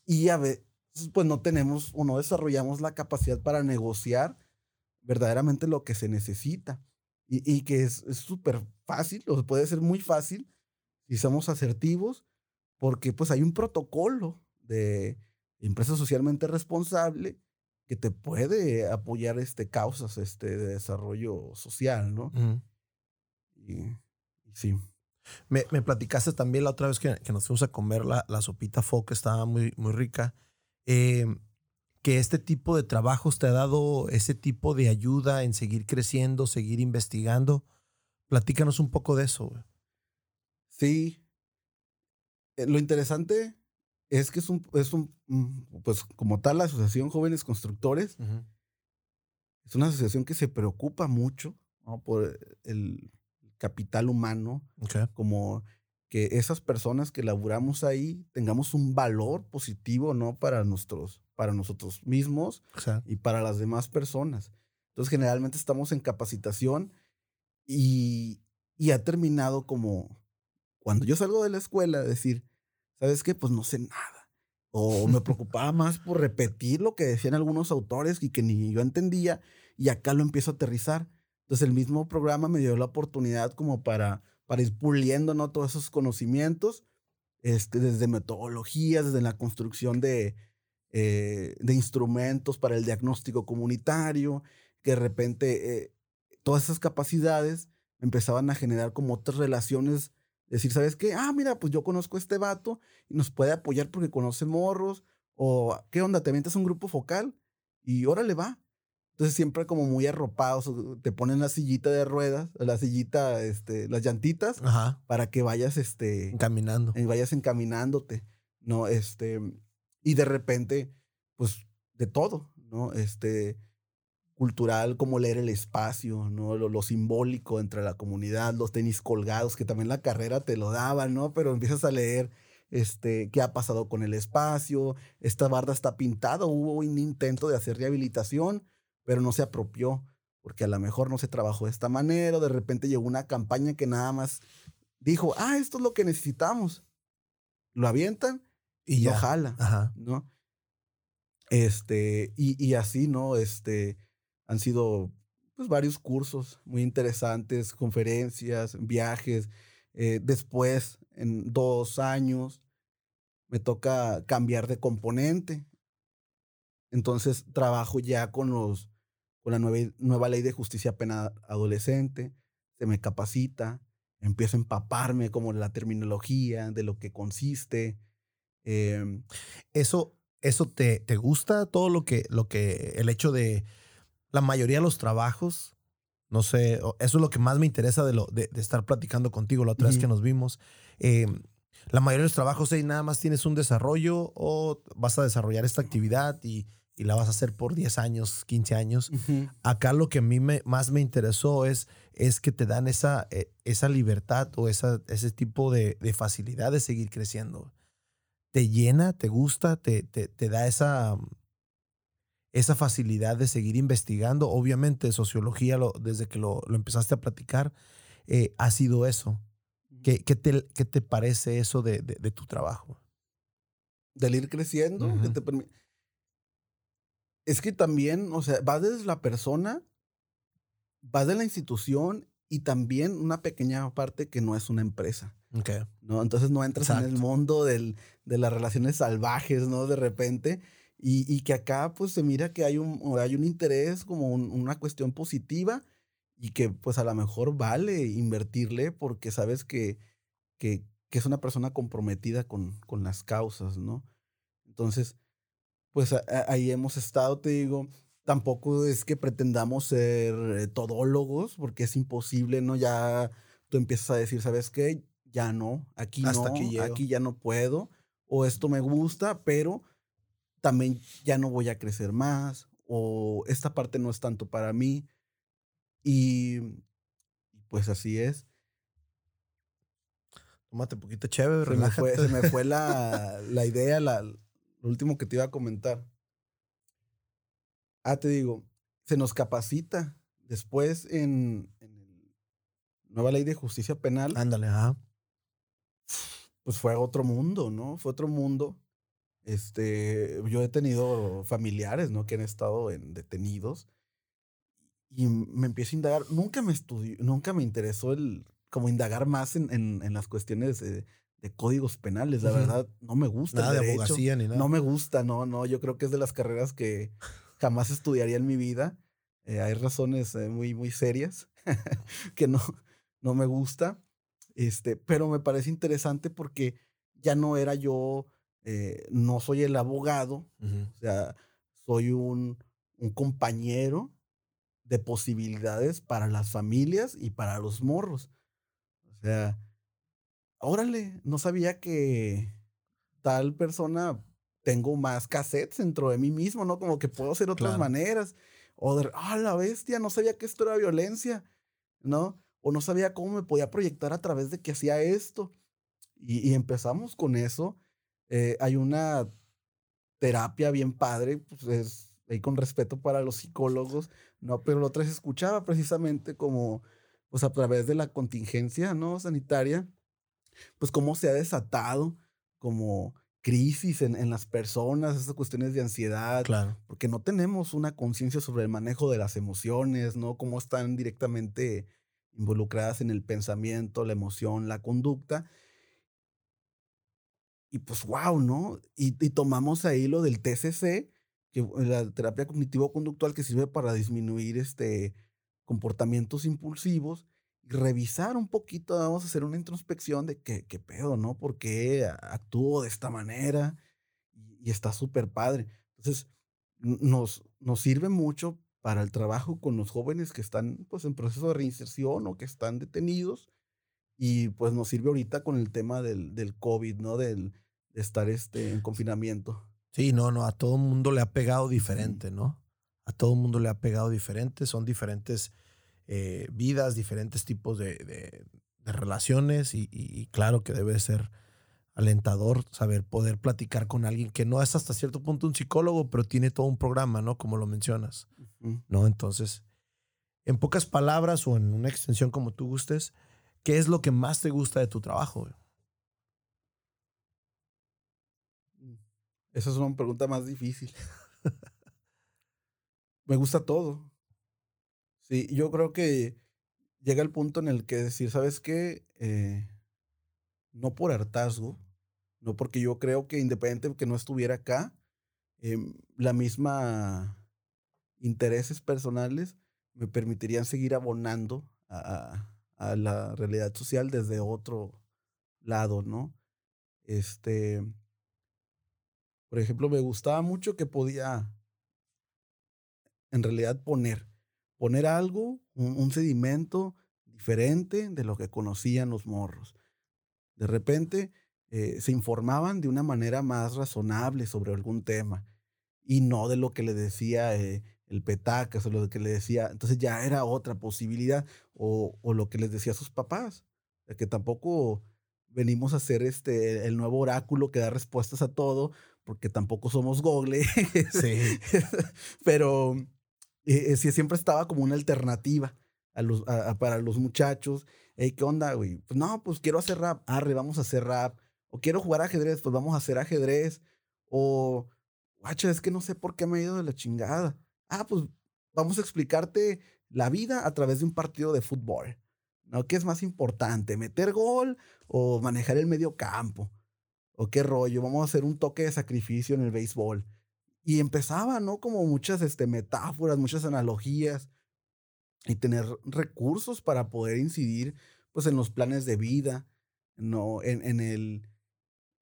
Y a veces, pues no tenemos o no desarrollamos la capacidad para negociar verdaderamente lo que se necesita y, que es súper fácil, o puede ser muy fácil si somos asertivos, porque pues hay un protocolo de empresa socialmente responsable que te puede apoyar este, causas este, de desarrollo social, ¿no? y, sí. Me, me, platicaste también la otra vez que, que nos fuimos a comer la, la sopita fo, que estaba muy, muy rica. Eh, que este tipo de trabajos te ha dado ese tipo de ayuda en seguir creciendo, seguir investigando. Platícanos un poco de eso. Sí. Eh, lo interesante es que es un, es un, mm, pues como tal, la Asociación Jóvenes Constructores es una asociación que se preocupa mucho por el capital humano, como que esas personas que laburamos ahí tengamos un valor positivo, ¿no? Para nuestros, para nosotros mismos y para las demás personas. Entonces, generalmente estamos en capacitación y, y ha terminado como cuando yo salgo de la escuela, decir, ¿sabes qué? Pues no sé nada. O me preocupaba más por repetir lo que decían algunos autores y que ni yo entendía, y acá lo empiezo a aterrizar. Entonces, el mismo programa me dio la oportunidad como para para ir puliendo ¿no? todos esos conocimientos, este, desde metodologías, desde la construcción de, eh, de instrumentos para el diagnóstico comunitario, que de repente eh, todas esas capacidades empezaban a generar como otras relaciones, decir, ¿sabes qué? Ah, mira, pues yo conozco a este vato y nos puede apoyar porque conoce morros, o ¿qué onda? ¿Te avientas un grupo focal? Y órale va. Entonces siempre como muy arropados, te ponen la sillita de ruedas, la sillita, este, las llantitas, para que vayas, este... Encaminando. Y vayas encaminándote, ¿no? Este, y de repente, pues, de todo, ¿no? Este, cultural, como leer el espacio, ¿no? Lo, simbólico entre la comunidad, los tenis colgados, que también la carrera te lo daban, ¿no? Pero empiezas a leer, este, qué ha pasado con el espacio, esta barda está pintada, hubo un intento de hacer rehabilitación, pero no se apropió, porque a lo mejor no se trabajó de esta manera, o de repente llegó una campaña que nada más dijo, ah, esto es lo que necesitamos. Lo avientan y ya. lo jala, ¿no? Este, y, así, ¿no? Este, han sido pues varios cursos muy interesantes, conferencias, viajes. Eh, después, en dos años, me toca cambiar de componente Entonces trabajo ya con los con la nueva, nueva ley de justicia penal adolescente, se me capacita, empiezo a empaparme como la terminología, de lo que consiste. Em, eso, eso te, te gusta todo lo que, lo que, el hecho de la mayoría de los trabajos, no sé, eso es lo que más me interesa de, lo, de, estar platicando contigo la otra vez que nos vimos. Em, la mayoría de los trabajos nada más tienes un desarrollo o vas a desarrollar esta actividad y, y la vas a hacer por 10 años, 15 años. Acá lo que a mí me, más me interesó es, es que te dan esa, eh, esa libertad o esa, ese tipo de, de, facilidad de seguir creciendo. Te llena, te gusta, te, te, te da esa, esa facilidad de seguir investigando. Obviamente, sociología, lo, desde que lo, lo, empezaste a platicar, eh, ha sido eso. ¿Qué, qué, te, ¿Qué, te, parece eso de, de, tu trabajo? Del ir creciendo, Es que también, o sea, va desde la persona, va de la institución y también una pequeña parte que no es una empresa. Okay. ¿no? Entonces no entras en el mundo del, de las relaciones salvajes, ¿no? De repente. Y, y, que acá pues se mira que hay un, hay un interés como una cuestión positiva y que pues a lo mejor vale invertirle porque sabes que, que, que es una persona comprometida con, con las causas, ¿no? Entonces, pues ahí hemos estado, te digo, tampoco es que pretendamos ser eh, todólogos porque es imposible, ¿no? Ya tú empiezas a decir, ¿sabes qué? Ya no, aquí no, aquí ya no puedo, o esto me gusta, pero también ya no voy a crecer más, o esta parte no es tanto para mí. Y pues así es. Tómate un poquito chévere, se me fue, se me fue la, la idea, la, lo último que te iba a comentar. Ah, te digo, se nos capacita después en, en nueva ley de justicia penal. Ándale, ajá. Pues fue otro mundo, ¿no? Fue otro mundo. Este, yo he tenido familiares, ¿no? Que han estado en detenidos y me empiezo a indagar. Nunca me estudió, nunca me interesó el como indagar más en, en, las cuestiones de, códigos penales. La verdad, no me gusta. Nada de abogacía ni nada. No me gusta, no, no. Yo creo que es de las carreras que jamás estudiaría en mi vida. Eh, hay razones eh, muy, muy serias que no, no me gusta. Este, pero me parece interesante porque ya no era yo, eh, no soy el abogado, o sea, soy un, un compañero de posibilidades para las familias y para los morros. O sea, órale, no sabía que tal persona tengo más cassettes dentro de mí mismo, ¿no? Como que puedo hacer otras maneras. O de, ah, la bestia, no sabía que esto era violencia, ¿no? O no sabía cómo me podía proyectar a través de que hacía esto. Y, empezamos con eso. Eh, hay una terapia bien padre, pues es ahí con respeto para los psicólogos, ¿no? Pero la otra se escuchaba precisamente como, pues a través de la contingencia, ¿no? Sanitaria, pues cómo se ha desatado como crisis en, en las personas, esas cuestiones de ansiedad, claro. porque no tenemos una conciencia sobre el manejo de las emociones, ¿no? Cómo están directamente involucradas en el pensamiento, la emoción, la conducta. Y pues, wow, ¿no? Y, tomamos ahí lo del TCC, que la terapia cognitivo-conductual que sirve para disminuir este, comportamientos impulsivos y revisar un poquito, vamos a hacer una introspección de qué, qué pedo, ¿no? ¿Por qué actúo de esta manera? Y, está súper padre. Entonces, nos, nos sirve mucho para el trabajo con los jóvenes que están pues, en proceso de reinserción o que están detenidos. Y pues nos sirve ahorita con el tema del, del COVID, ¿no? Del, de estar este, en confinamiento. Sí, no, no, a todo mundo le ha pegado diferente, ¿no? A todo mundo le ha pegado diferente, son diferentes eh, vidas, diferentes tipos de, relaciones y, claro que debe ser alentador saber poder platicar con alguien que no es hasta cierto punto un psicólogo, pero tiene todo un programa, ¿no? Como lo mencionas, ¿no? Entonces, en pocas palabras o en una extensión como tú gustes, ¿qué es lo que más te gusta de tu trabajo? Esa es una pregunta más difícil. Me gusta todo. Sí, yo creo que llega el punto en el que decir, ¿sabes qué? Eh, no por hartazgo, no porque yo creo que independiente de que no estuviera acá, em, la misma intereses personales me permitirían seguir abonando a la realidad social desde otro lado, ¿no? Este, por ejemplo, me gustaba mucho que podía en realidad poner, poner algo, un, sedimento diferente de lo que conocían los morros. De repente eh, se informaban de una manera más razonable sobre algún tema y no de lo que le decía eh, el petacas o lo que le decía. Entonces ya era otra posibilidad o, o lo que les decía a sus papás, que tampoco venimos a ser este, el nuevo oráculo que da respuestas a todo, porque tampoco somos Google. Sí. Pero eh, sí, siempre estaba como una alternativa a los, para los muchachos. Hey, ¿qué onda, güey? Pues no, pues quiero hacer rap. Arre, vamos a hacer rap. O quiero jugar ajedrez, pues vamos a hacer ajedrez. O, guacha, es que no sé por qué me he ido de la chingada. Ah, pues vamos a explicarte la vida a través de un partido de fútbol. ¿No? ¿Qué es más importante? ¿Meter gol o manejar el medio campo? ¿O qué rollo? Vamos a hacer un toque de sacrificio en el béisbol. Y empezaba, ¿no? Como muchas este, metáforas, muchas analogías y tener recursos para poder incidir pues en los planes de vida, ¿no? En, en el,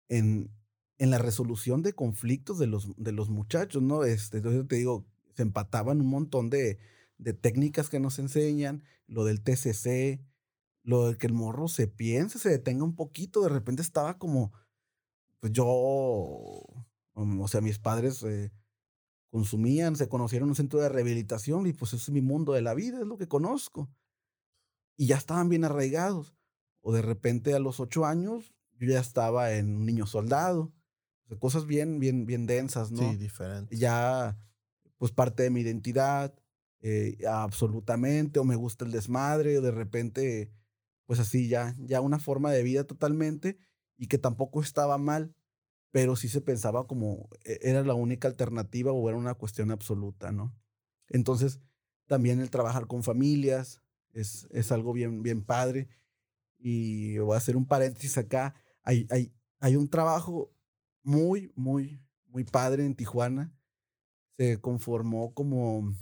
en, en, la resolución de conflictos de los, de los muchachos, ¿no? Este, entonces te digo, se empataban un montón de, de técnicas que nos enseñan, lo del TCC, lo de que el morro se piense, se detenga un poquito, de repente estaba como, pues yo Um, o sea, mis padres eh, consumían, se conocieron en un centro de rehabilitación y pues ese es mi mundo de la vida, es lo que conozco. Y ya estaban bien arraigados. O de repente a los ocho años yo ya estaba en un niño soldado. O sea, cosas bien, bien, bien densas, ¿no? Sí, diferentes. Ya, pues parte de mi identidad, eh, absolutamente, o me gusta el desmadre, o de repente, pues así ya, ya una forma de vida totalmente y que tampoco estaba mal pero sí se pensaba como e, era la única alternativa o era una cuestión absoluta, ¿no? Entonces, también el trabajar con familias es, es algo bien, bien padre. Y voy a hacer un paréntesis acá. Hay, hay, hay un trabajo muy, muy, muy padre en Tijuana. Se conformó como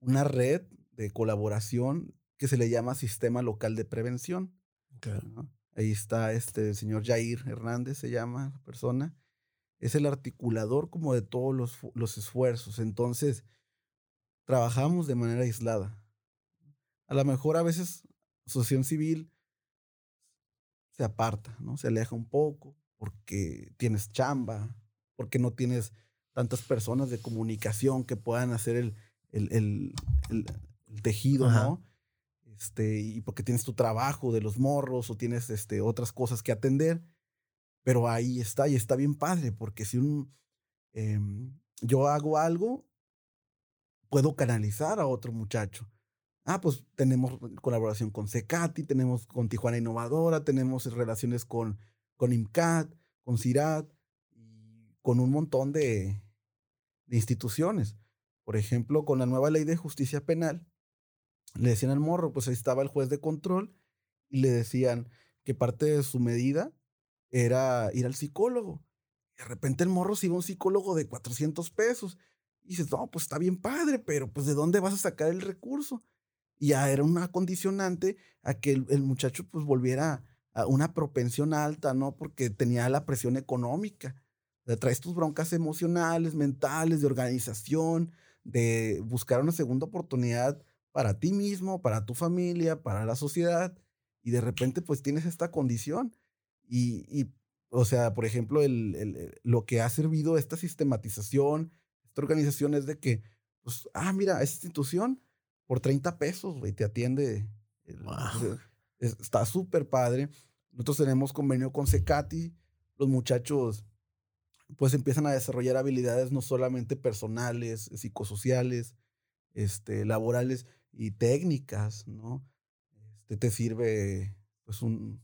una red de colaboración que se le llama Sistema Local de Prevención. Ahí está este señor Jair Hernández, se llama la persona. Es el articulador como de todos los, los esfuerzos. Entonces, trabajamos de manera aislada. A lo mejor a veces asociación civil se aparta, ¿no? Se aleja un poco porque tienes chamba, porque no tienes tantas personas de comunicación que puedan hacer el, el, el, tejido, ¿no? este, y porque tienes tu trabajo de los morros o tienes este, otras cosas que atender, pero ahí está y está bien padre, porque si un, em, yo hago algo, puedo canalizar a otro muchacho. Ah, pues tenemos colaboración con Secati, tenemos con Tijuana Innovadora, tenemos relaciones con, con IMCAT, con CIRAT, y con un montón de, instituciones. Por ejemplo, con la nueva ley de justicia penal, le decían al morro, pues ahí estaba el juez de control y le decían que parte de su medida era ir al psicólogo. De repente el morro se iba a un psicólogo de 400 pesos. Y dices, no, pues está bien padre, pero pues ¿de dónde vas a sacar el recurso? Y ya era una condicionante a que el, muchacho pues volviera a una propensión alta, ¿no? Porque tenía la presión económica. Le traes tus broncas emocionales, mentales, de organización, de buscar una segunda oportunidad para ti mismo, para tu familia, para la sociedad, y de repente pues tienes esta condición. Y, o sea, por ejemplo, el, el, lo que ha servido esta sistematización, esta organización es de que, pues, ah, mira, esta institución por 30 pesos, güey, te atiende. está súper padre. Nosotros tenemos convenio con Secati, los muchachos pues empiezan a desarrollar habilidades no solamente personales, psicosociales, este, laborales, y técnicas, ¿no? Este te sirve pues un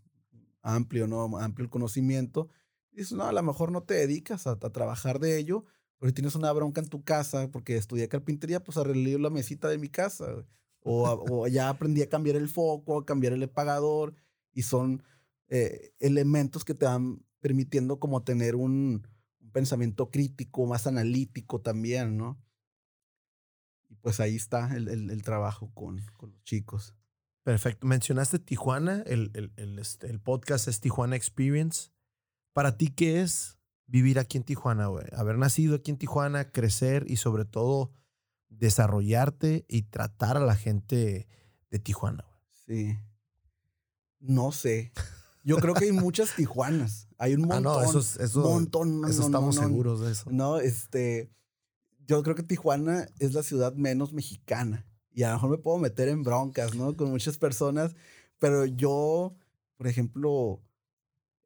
amplio, ¿no? Amplio el conocimiento. Dices, no, a lo mejor no te dedicas a, trabajar de ello, pero si tienes una bronca en tu casa porque estudié carpintería, pues arreglé la mesita de mi casa. O, o, ya aprendí a cambiar el foco, a cambiar el apagador. Y son eh, elementos que te van permitiendo como tener un pensamiento crítico, más analítico también, ¿no? Y pues ahí está el, el, el trabajo con, con, los chicos. Perfecto. Mencionaste Tijuana, el, el, este, el, podcast es Tijuana Experience. ¿Para ti qué es vivir aquí en Tijuana, güey? Haber nacido aquí en Tijuana, crecer y sobre todo desarrollarte y tratar a la gente de Tijuana, güey. Sí. No sé. Yo creo que hay muchas Tijuanas. Hay un montón. Ah, no, eso, eso, montón. eso estamos seguros de eso. No, este. Yo creo que Tijuana es la ciudad menos mexicana. Y a lo mejor me puedo meter en broncas, ¿no? Con muchas personas. Pero yo, por ejemplo,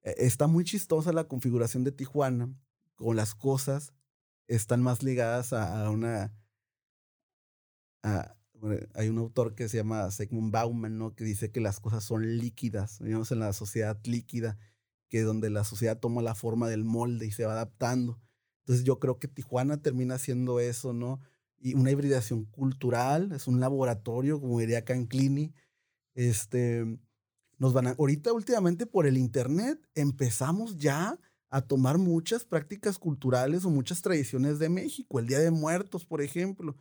e, está muy chistosa la configuración de Tijuana. Con las cosas están más ligadas a, a una. A, hay un autor que se llama Sigmund Bauman, ¿no? Que dice que las cosas son líquidas. Vivimos en la sociedad líquida, que donde la sociedad toma la forma del molde y se va adaptando. Entonces yo creo que Tijuana termina siendo eso, ¿no? Y una hibridación cultural, es un laboratorio, como diría Canclini. Este, nos van a, ahorita últimamente por el internet empezamos ya a tomar muchas prácticas culturales o muchas tradiciones de México, el Día de Muertos, por ejemplo.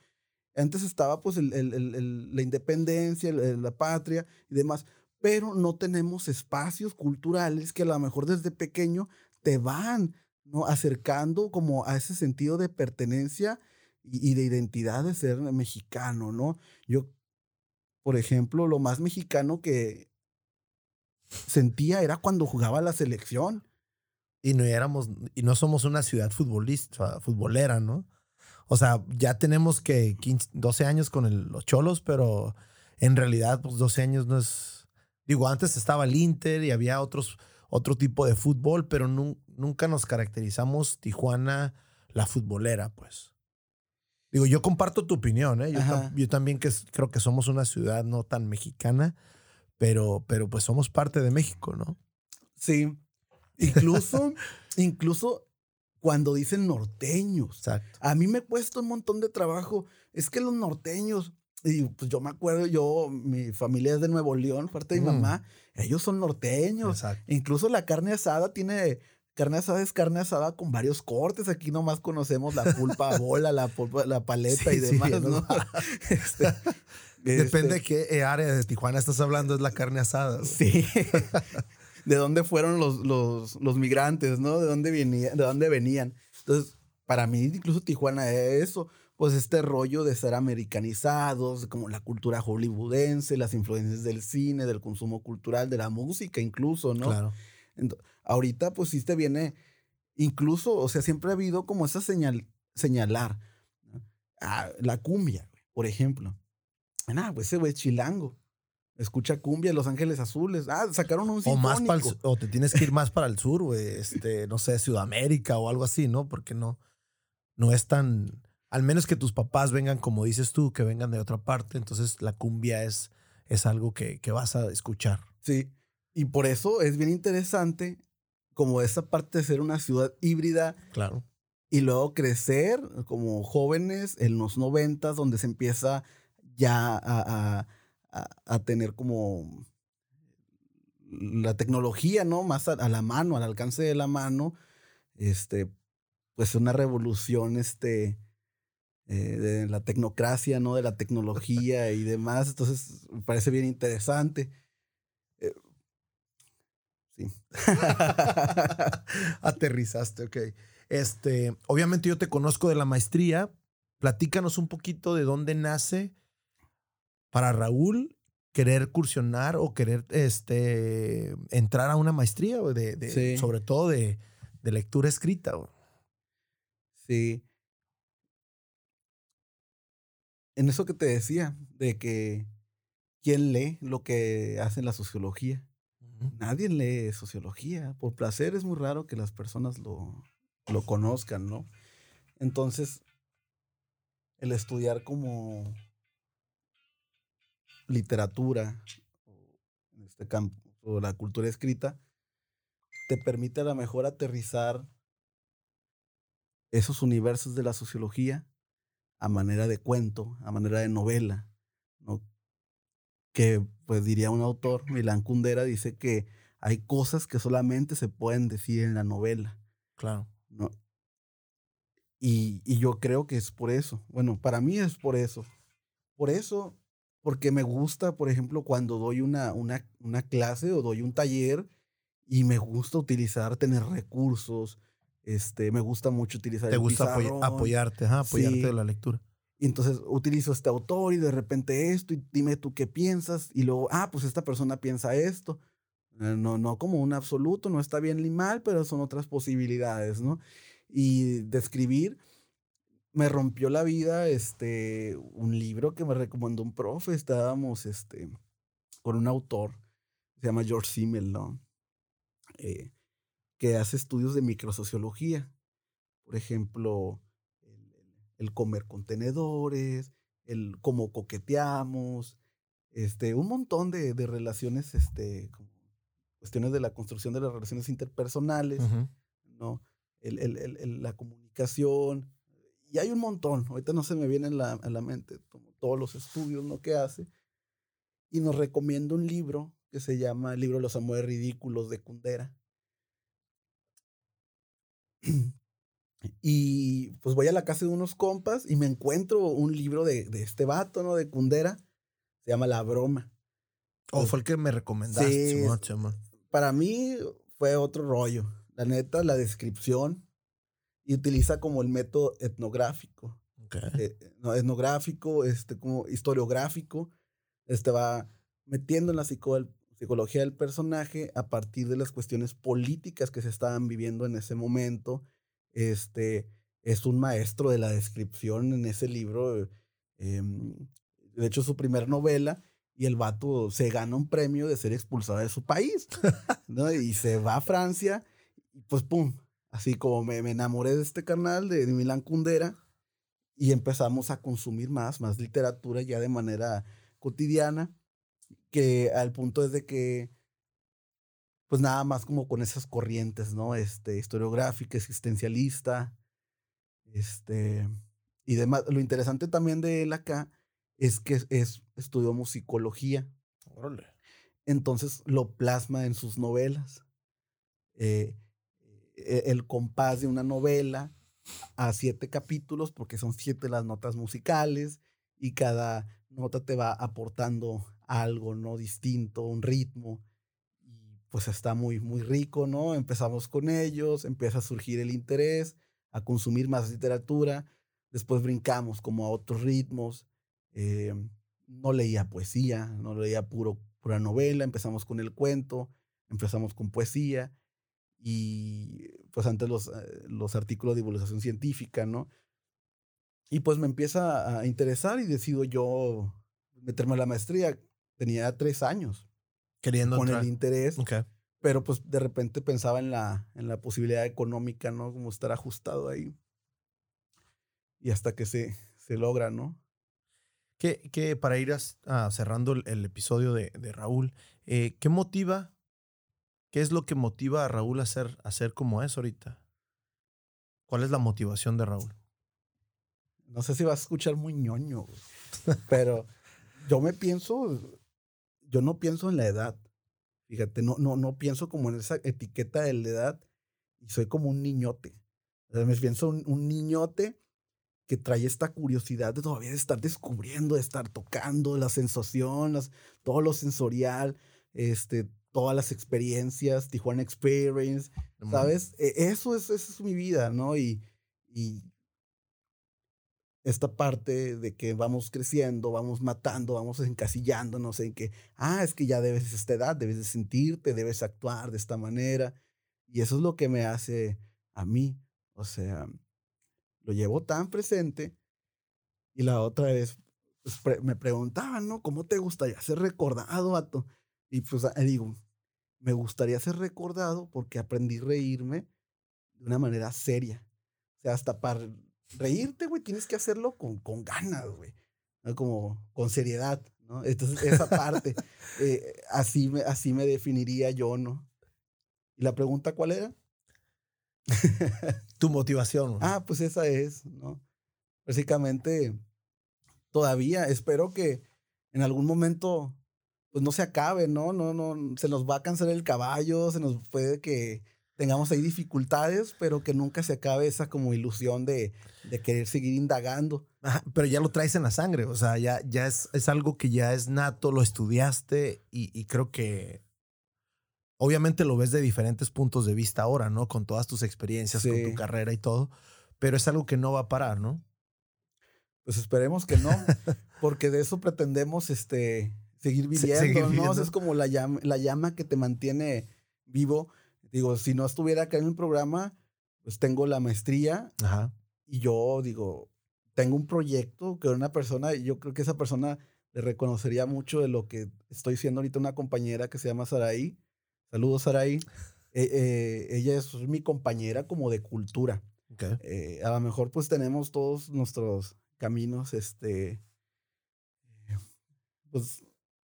Antes estaba pues el, el, la independencia, la patria y demás, pero no tenemos espacios culturales que a lo mejor desde pequeño te van ¿no? acercando como a ese sentido de pertenencia y, y de identidad de ser mexicano, ¿no? Yo, por ejemplo, lo más mexicano que sentía era cuando jugaba la selección. Y no éramos, y no somos una ciudad futbolista, futbolera, ¿no? O sea, ya tenemos que 15, 12 años con los cholos, pero en realidad, pues 12 años no es. Digo, antes estaba el Inter y había otros, otro tipo de fútbol, pero nunca nos caracterizamos Tijuana la futbolera, pues. Digo, yo comparto tu opinión, ¿eh? Yo, yo también que, creo que somos una ciudad no tan mexicana, pero, pero pues somos parte de México, ¿no? Sí. Incluso, incluso cuando dicen norteños. Exacto. A mí me cuesta un montón de trabajo. Es que los norteños, y pues yo me acuerdo, yo, mi familia es de Nuevo León, parte de mi mamá, mm. ellos son norteños. Exacto. Incluso la carne asada tiene, carne asada es carne asada con varios cortes. Aquí nomás conocemos la pulpa bola, la, pulpa, la paleta y demás, ¿no? este, Depende de qué eh, área de Tijuana estás hablando, es la carne asada. Sí. de dónde fueron los, los, los migrantes, ¿no? De dónde, venían, de dónde venían. Entonces, para mí, incluso Tijuana es eso, pues este rollo de ser americanizados, como la cultura hollywoodense, las influencias del cine, del consumo cultural, de la música incluso, ¿no? Claro. Entonces, ahorita, pues sí te viene, incluso, o sea, siempre ha habido como esa señal, señalar. Ah, la cumbia, por ejemplo. Ah, pues ese güey es chilango. Escucha cumbia, Los Ángeles Azules. Ah, sacaron un o más O te tienes que ir más para el sur, güey. Este, no sé, Sudamérica o algo así, ¿no? Porque no, no es tan. Al menos que tus papás vengan, como dices tú, que vengan de otra parte. Entonces la cumbia es, es algo que, que vas a escuchar. Sí. Y por eso es bien interesante como esa parte de ser una ciudad híbrida. Claro. Y luego crecer como jóvenes en los noventas, donde se empieza ya a a, tener como la tecnología, ¿no? Más a, la mano, al alcance de la mano, este, pues una revolución, este, eh, de la tecnocracia, ¿no? De la tecnología y demás. Entonces, me parece bien interesante. Eh, sí. Aterrizaste, ok. Este, obviamente yo te conozco de la maestría. Platícanos un poquito de dónde nace para Raúl querer cursionar o querer este, entrar a una maestría, de, de sobre todo de, de lectura escrita. Sí. En eso que te decía, de que ¿quién lee lo que hace la sociología? Nadie lee sociología. Por placer es muy raro que las personas lo, lo conozcan, ¿no? Entonces, el estudiar como literatura, en este campo, o la cultura escrita, te permite a lo mejor aterrizar esos universos de la sociología a manera de cuento, a manera de novela, ¿no? Que, pues diría un autor, Milán Kundera, dice que hay cosas que solamente se pueden decir en la novela. Claro. ¿no? Y, y yo creo que es por eso. Bueno, para mí es por eso. Por eso, porque me gusta, por ejemplo, cuando doy una, una, una clase o doy un taller y me gusta utilizar, tener recursos. Este, me gusta mucho utilizar Te el gusta pizarrón. apoyarte, ajá, apoyarte Sí. de la lectura. Y entonces utilizo este autor y de repente esto y dime tú qué piensas y luego, ah, pues esta persona piensa esto. Eh, No, no como un absoluto, no está bien ni mal, pero son otras posibilidades, ¿no? Y de escribir, me rompió la vida este, un libro que me recomendó un profe, estábamos este, con un autor, se llama George Simmel, ¿no? Eh, que hace estudios de microsociología. Por ejemplo, el, el comer contenedores, el cómo coqueteamos, este, un montón de, de relaciones, este, cuestiones de la construcción de las relaciones interpersonales. El, el- el- el- la comunicación. Y hay un montón. Ahorita no se me viene en la- a la mente como todos los estudios ¿no? que hace. Y nos recomienda un libro que se llama El libro de los amores ridículos de Kundera. Y pues voy a la casa de unos compas y me encuentro un libro de, de este vato, ¿no? De Kundera. Se llama La Broma. O Pues, fue el que me recomendaste, sí, para mí fue otro rollo. La neta, la descripción y utiliza como el método etnográfico. Ok. eh, no, etnográfico, este, como historiográfico. Este va metiendo en la psico- psicología del personaje a partir de las cuestiones políticas que se estaban viviendo en ese momento. Este es un maestro de la descripción en ese libro. em, de hecho, su primer novela y el vato se gana un premio de ser expulsado de su país, ¿no? Y se va a Francia y pues pum, así como me, me enamoré de este canal de, Milán Kundera y empezamos a consumir más, más literatura ya de manera cotidiana, que al punto es de que pues nada más como con esas corrientes, ¿no? Este, historiográfica, existencialista, este, y demás. Lo interesante también de él acá es que es, es- estudió musicología. Entonces lo plasma en sus novelas. Eh, el compás de una novela a siete capítulos, porque son siete las notas musicales, y cada nota te va aportando algo, ¿no? Distinto, un ritmo. Y pues está muy, muy rico, ¿no? Empezamos con ellos, empieza a surgir el interés, a consumir más literatura, después brincamos como a otros ritmos. eh, no leía poesía, no leía puro, pura novela, empezamos con el cuento, empezamos con poesía y pues antes los, eh, los artículos de divulgación científica, ¿no? Y pues me empieza a interesar y decido yo meterme a la maestría. Tenía tres años Queriendo con entrar. el interés, Ok. pero pues de repente pensaba en la, en la posibilidad económica, ¿no? Como estar ajustado ahí. Y hasta que se, se logra, ¿no? Que, que para ir as- ah, cerrando el, el episodio de, de Raúl, eh, ¿qué motiva? ¿Qué es lo que motiva a Raúl a ser, como es ahorita? ¿Cuál es la motivación de Raúl? No sé si vas a escuchar muy ñoño, pero yo me pienso, yo no pienso en la edad. Fíjate, no, no, no pienso como en esa etiqueta de la edad y soy como un niñote. O sea, me pienso un, un niñote que trae esta curiosidad de todavía estar descubriendo, de estar tocando la sensación, todo lo sensorial, este, todas las experiencias, Tijuana Experience, ¿sabes? E- Eso es, esa es mi vida, ¿no? Y, y esta parte de que vamos creciendo, vamos matando, vamos encasillándonos en que, ah, es que ya debes esta edad, debes de sentirte, debes actuar de esta manera. Y eso es lo que me hace a mí. O sea, lo llevo tan presente. Y la otra vez pues, pre- me preguntaban, ¿no? ¿Cómo te gustaría ser recordado, vato? Y pues digo, me gustaría ser recordado porque aprendí a reírme de una manera seria. O sea, hasta para reírte, güey, tienes que hacerlo con, con ganas, güey. ¿no? Como con seriedad, ¿no? Entonces, esa parte, eh, así, me, así me definiría yo, ¿no? ¿Y la pregunta cuál era? Tu motivación. Ah, pues esa es, ¿no? Básicamente, todavía espero que en algún momento, pues no se acabe, ¿no? No, no, se nos va a cansar el caballo, se nos puede que tengamos ahí dificultades, pero que nunca se acabe esa como ilusión de, de querer seguir indagando. pero ya lo traes en la sangre, o sea, ya, ya es, es algo que ya es nato, lo estudiaste y, y, creo que obviamente lo ves de diferentes puntos de vista ahora, ¿no? Con todas tus experiencias, con tu carrera y todo, pero es algo que no va a parar, ¿no? Pues esperemos que no, porque de eso pretendemos este, seguir viviendo, ¿no? es como la llama, la llama que te mantiene vivo Digo, si no estuviera acá en el programa, pues tengo la maestría y yo digo, tengo un proyecto que una persona, y yo creo que esa persona le reconocería mucho de lo que estoy siendo ahorita una compañera que se llama Saraí. Saludos, Saraí. Eh, eh, ella es mi compañera como de cultura. Eh, a lo mejor pues tenemos todos nuestros caminos, este, pues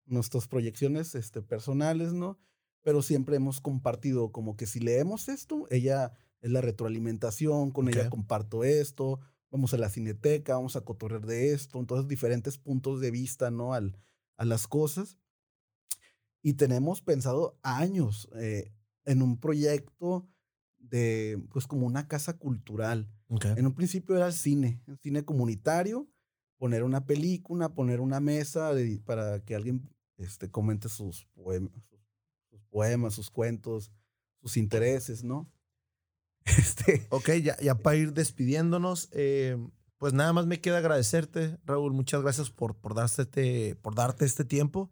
nuestras proyecciones este, personales, ¿no? pero siempre hemos compartido como que si leemos esto, ella es la retroalimentación, con ella comparto esto, vamos a la cineteca, vamos a cotorrear de esto, entonces diferentes puntos de vista, ¿no? Al, a las cosas. Y tenemos pensado años eh, en un proyecto de, pues como una casa cultural. En un principio era el cine, el cine comunitario, poner una película, poner una mesa para que alguien este, comente sus poemas, poemas, sus cuentos, sus intereses, ¿no? Este. Ok, ya, ya para ir despidiéndonos, eh, pues nada más me queda agradecerte, Raúl. Muchas gracias por, por, darte, por darte este tiempo.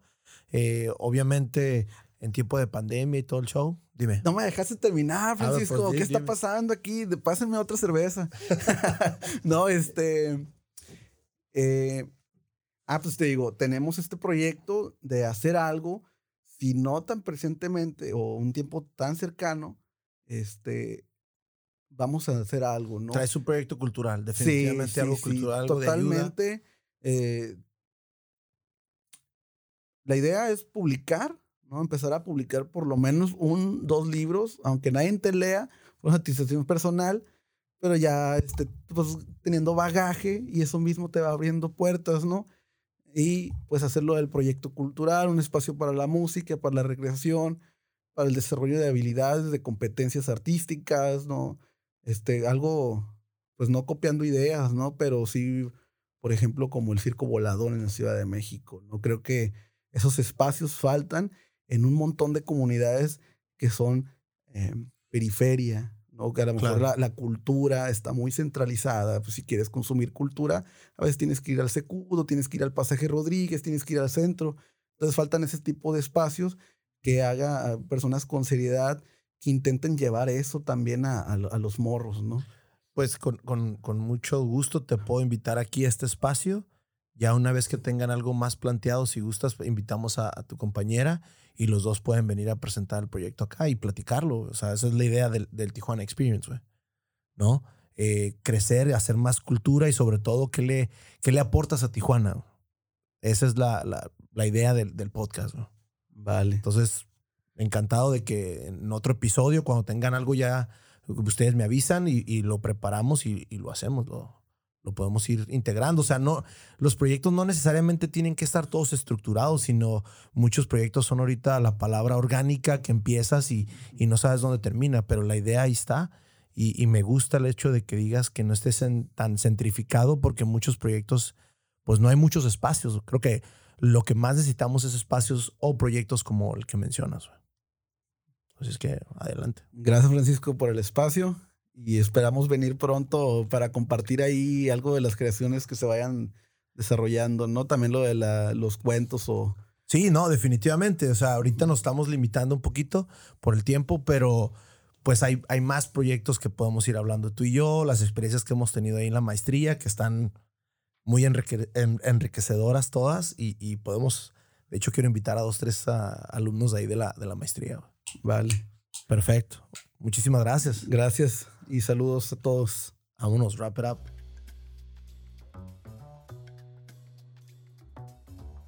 Eh, obviamente, en tiempo de pandemia y todo el show. Dime. No me dejaste terminar, pues, Francisco. ¿Qué está pasando aquí? Pásenme otra cerveza. no, este. Eh, ah, pues te digo, tenemos este proyecto de hacer algo si no tan presentemente o un tiempo tan cercano, este, vamos a hacer algo, ¿no? Trae su proyecto cultural, definitivamente algo cultural, totalmente. Eh, la idea es publicar, ¿no? Empezar a publicar por lo menos un, dos libros, aunque nadie te lea, una satisfacción personal, pero ya este, pues, teniendo bagaje y eso mismo te va abriendo puertas, ¿no? Y pues hacerlo del proyecto cultural, un espacio para la música, para la recreación, para el desarrollo de habilidades, de competencias artísticas, ¿no? Este, algo, pues no copiando ideas, ¿no? Pero sí, por ejemplo, como el circo volador en la Ciudad de México, ¿no? Creo que esos espacios faltan en un montón de comunidades que son eh, periferia, ¿no? Que a lo mejor la, cultura está muy centralizada. Pues si quieres consumir cultura, a veces tienes que ir al Secudo, tienes que ir al Pasaje Rodríguez, tienes que ir al centro. Entonces faltan ese tipo de espacios que haga a personas con seriedad que intenten llevar eso también a, a, los morros, ¿no? Pues con, con, con, mucho gusto te puedo invitar aquí a este espacio. Ya una vez que tengan algo más planteado, si gustas, invitamos a, a tu compañera y los dos pueden venir a presentar el proyecto acá y platicarlo. O sea, esa es la idea del, del Tijuana Experience, güey. ¿No? Eh, crecer, hacer más cultura y sobre todo, ¿qué le, qué le aportas a Tijuana? Esa es la, la, la idea del, del podcast, ¿no? Vale. Entonces, encantado de que en otro episodio, cuando tengan algo ya, ustedes me avisan y, y lo preparamos y, y, lo hacemos. Lo, lo podemos ir integrando. O sea, no, los proyectos no necesariamente tienen que estar todos estructurados, sino muchos proyectos son ahorita la palabra orgánica que empiezas y, y no sabes dónde termina, pero la idea ahí está. Y, y me gusta el hecho de que digas que no estés tan centrificado porque muchos proyectos, pues no hay muchos espacios. Creo que lo que más necesitamos es espacios o proyectos como el que mencionas. Así es que adelante. Gracias Francisco por el espacio y esperamos venir pronto para compartir ahí algo de las creaciones que se vayan desarrollando, ¿no? También lo de la, los cuentos o... Sí, no, definitivamente. O sea, ahorita nos estamos limitando un poquito por el tiempo, pero pues hay, hay más proyectos que podemos ir hablando tú y yo, las experiencias que hemos tenido ahí en la maestría, que están muy enriquecedoras todas y, y, podemos, de hecho quiero invitar a dos, tres alumnos de ahí de la, de la maestría. Vale. Perfecto. Muchísimas gracias. Gracias y saludos a todos. Vámonos, wrap it up.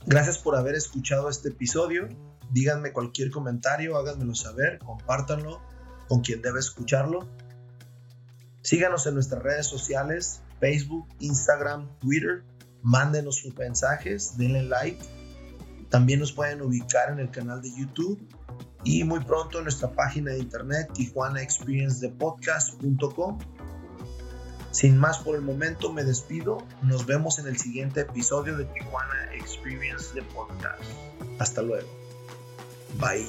Gracias por haber escuchado este episodio. Díganme cualquier comentario, háganmelo saber, compártanlo con quien debe escucharlo. Síganos en nuestras redes sociales, Facebook, Instagram, Twitter. Mándenos sus mensajes, denle like. También nos pueden ubicar en el canal de YouTube y muy pronto en nuestra página de internet tijuanaexperiencethepodcast.com. Sin más por el momento me despido. Nos vemos en el siguiente episodio de Tijuana Experience the Podcast. Hasta luego. Bye.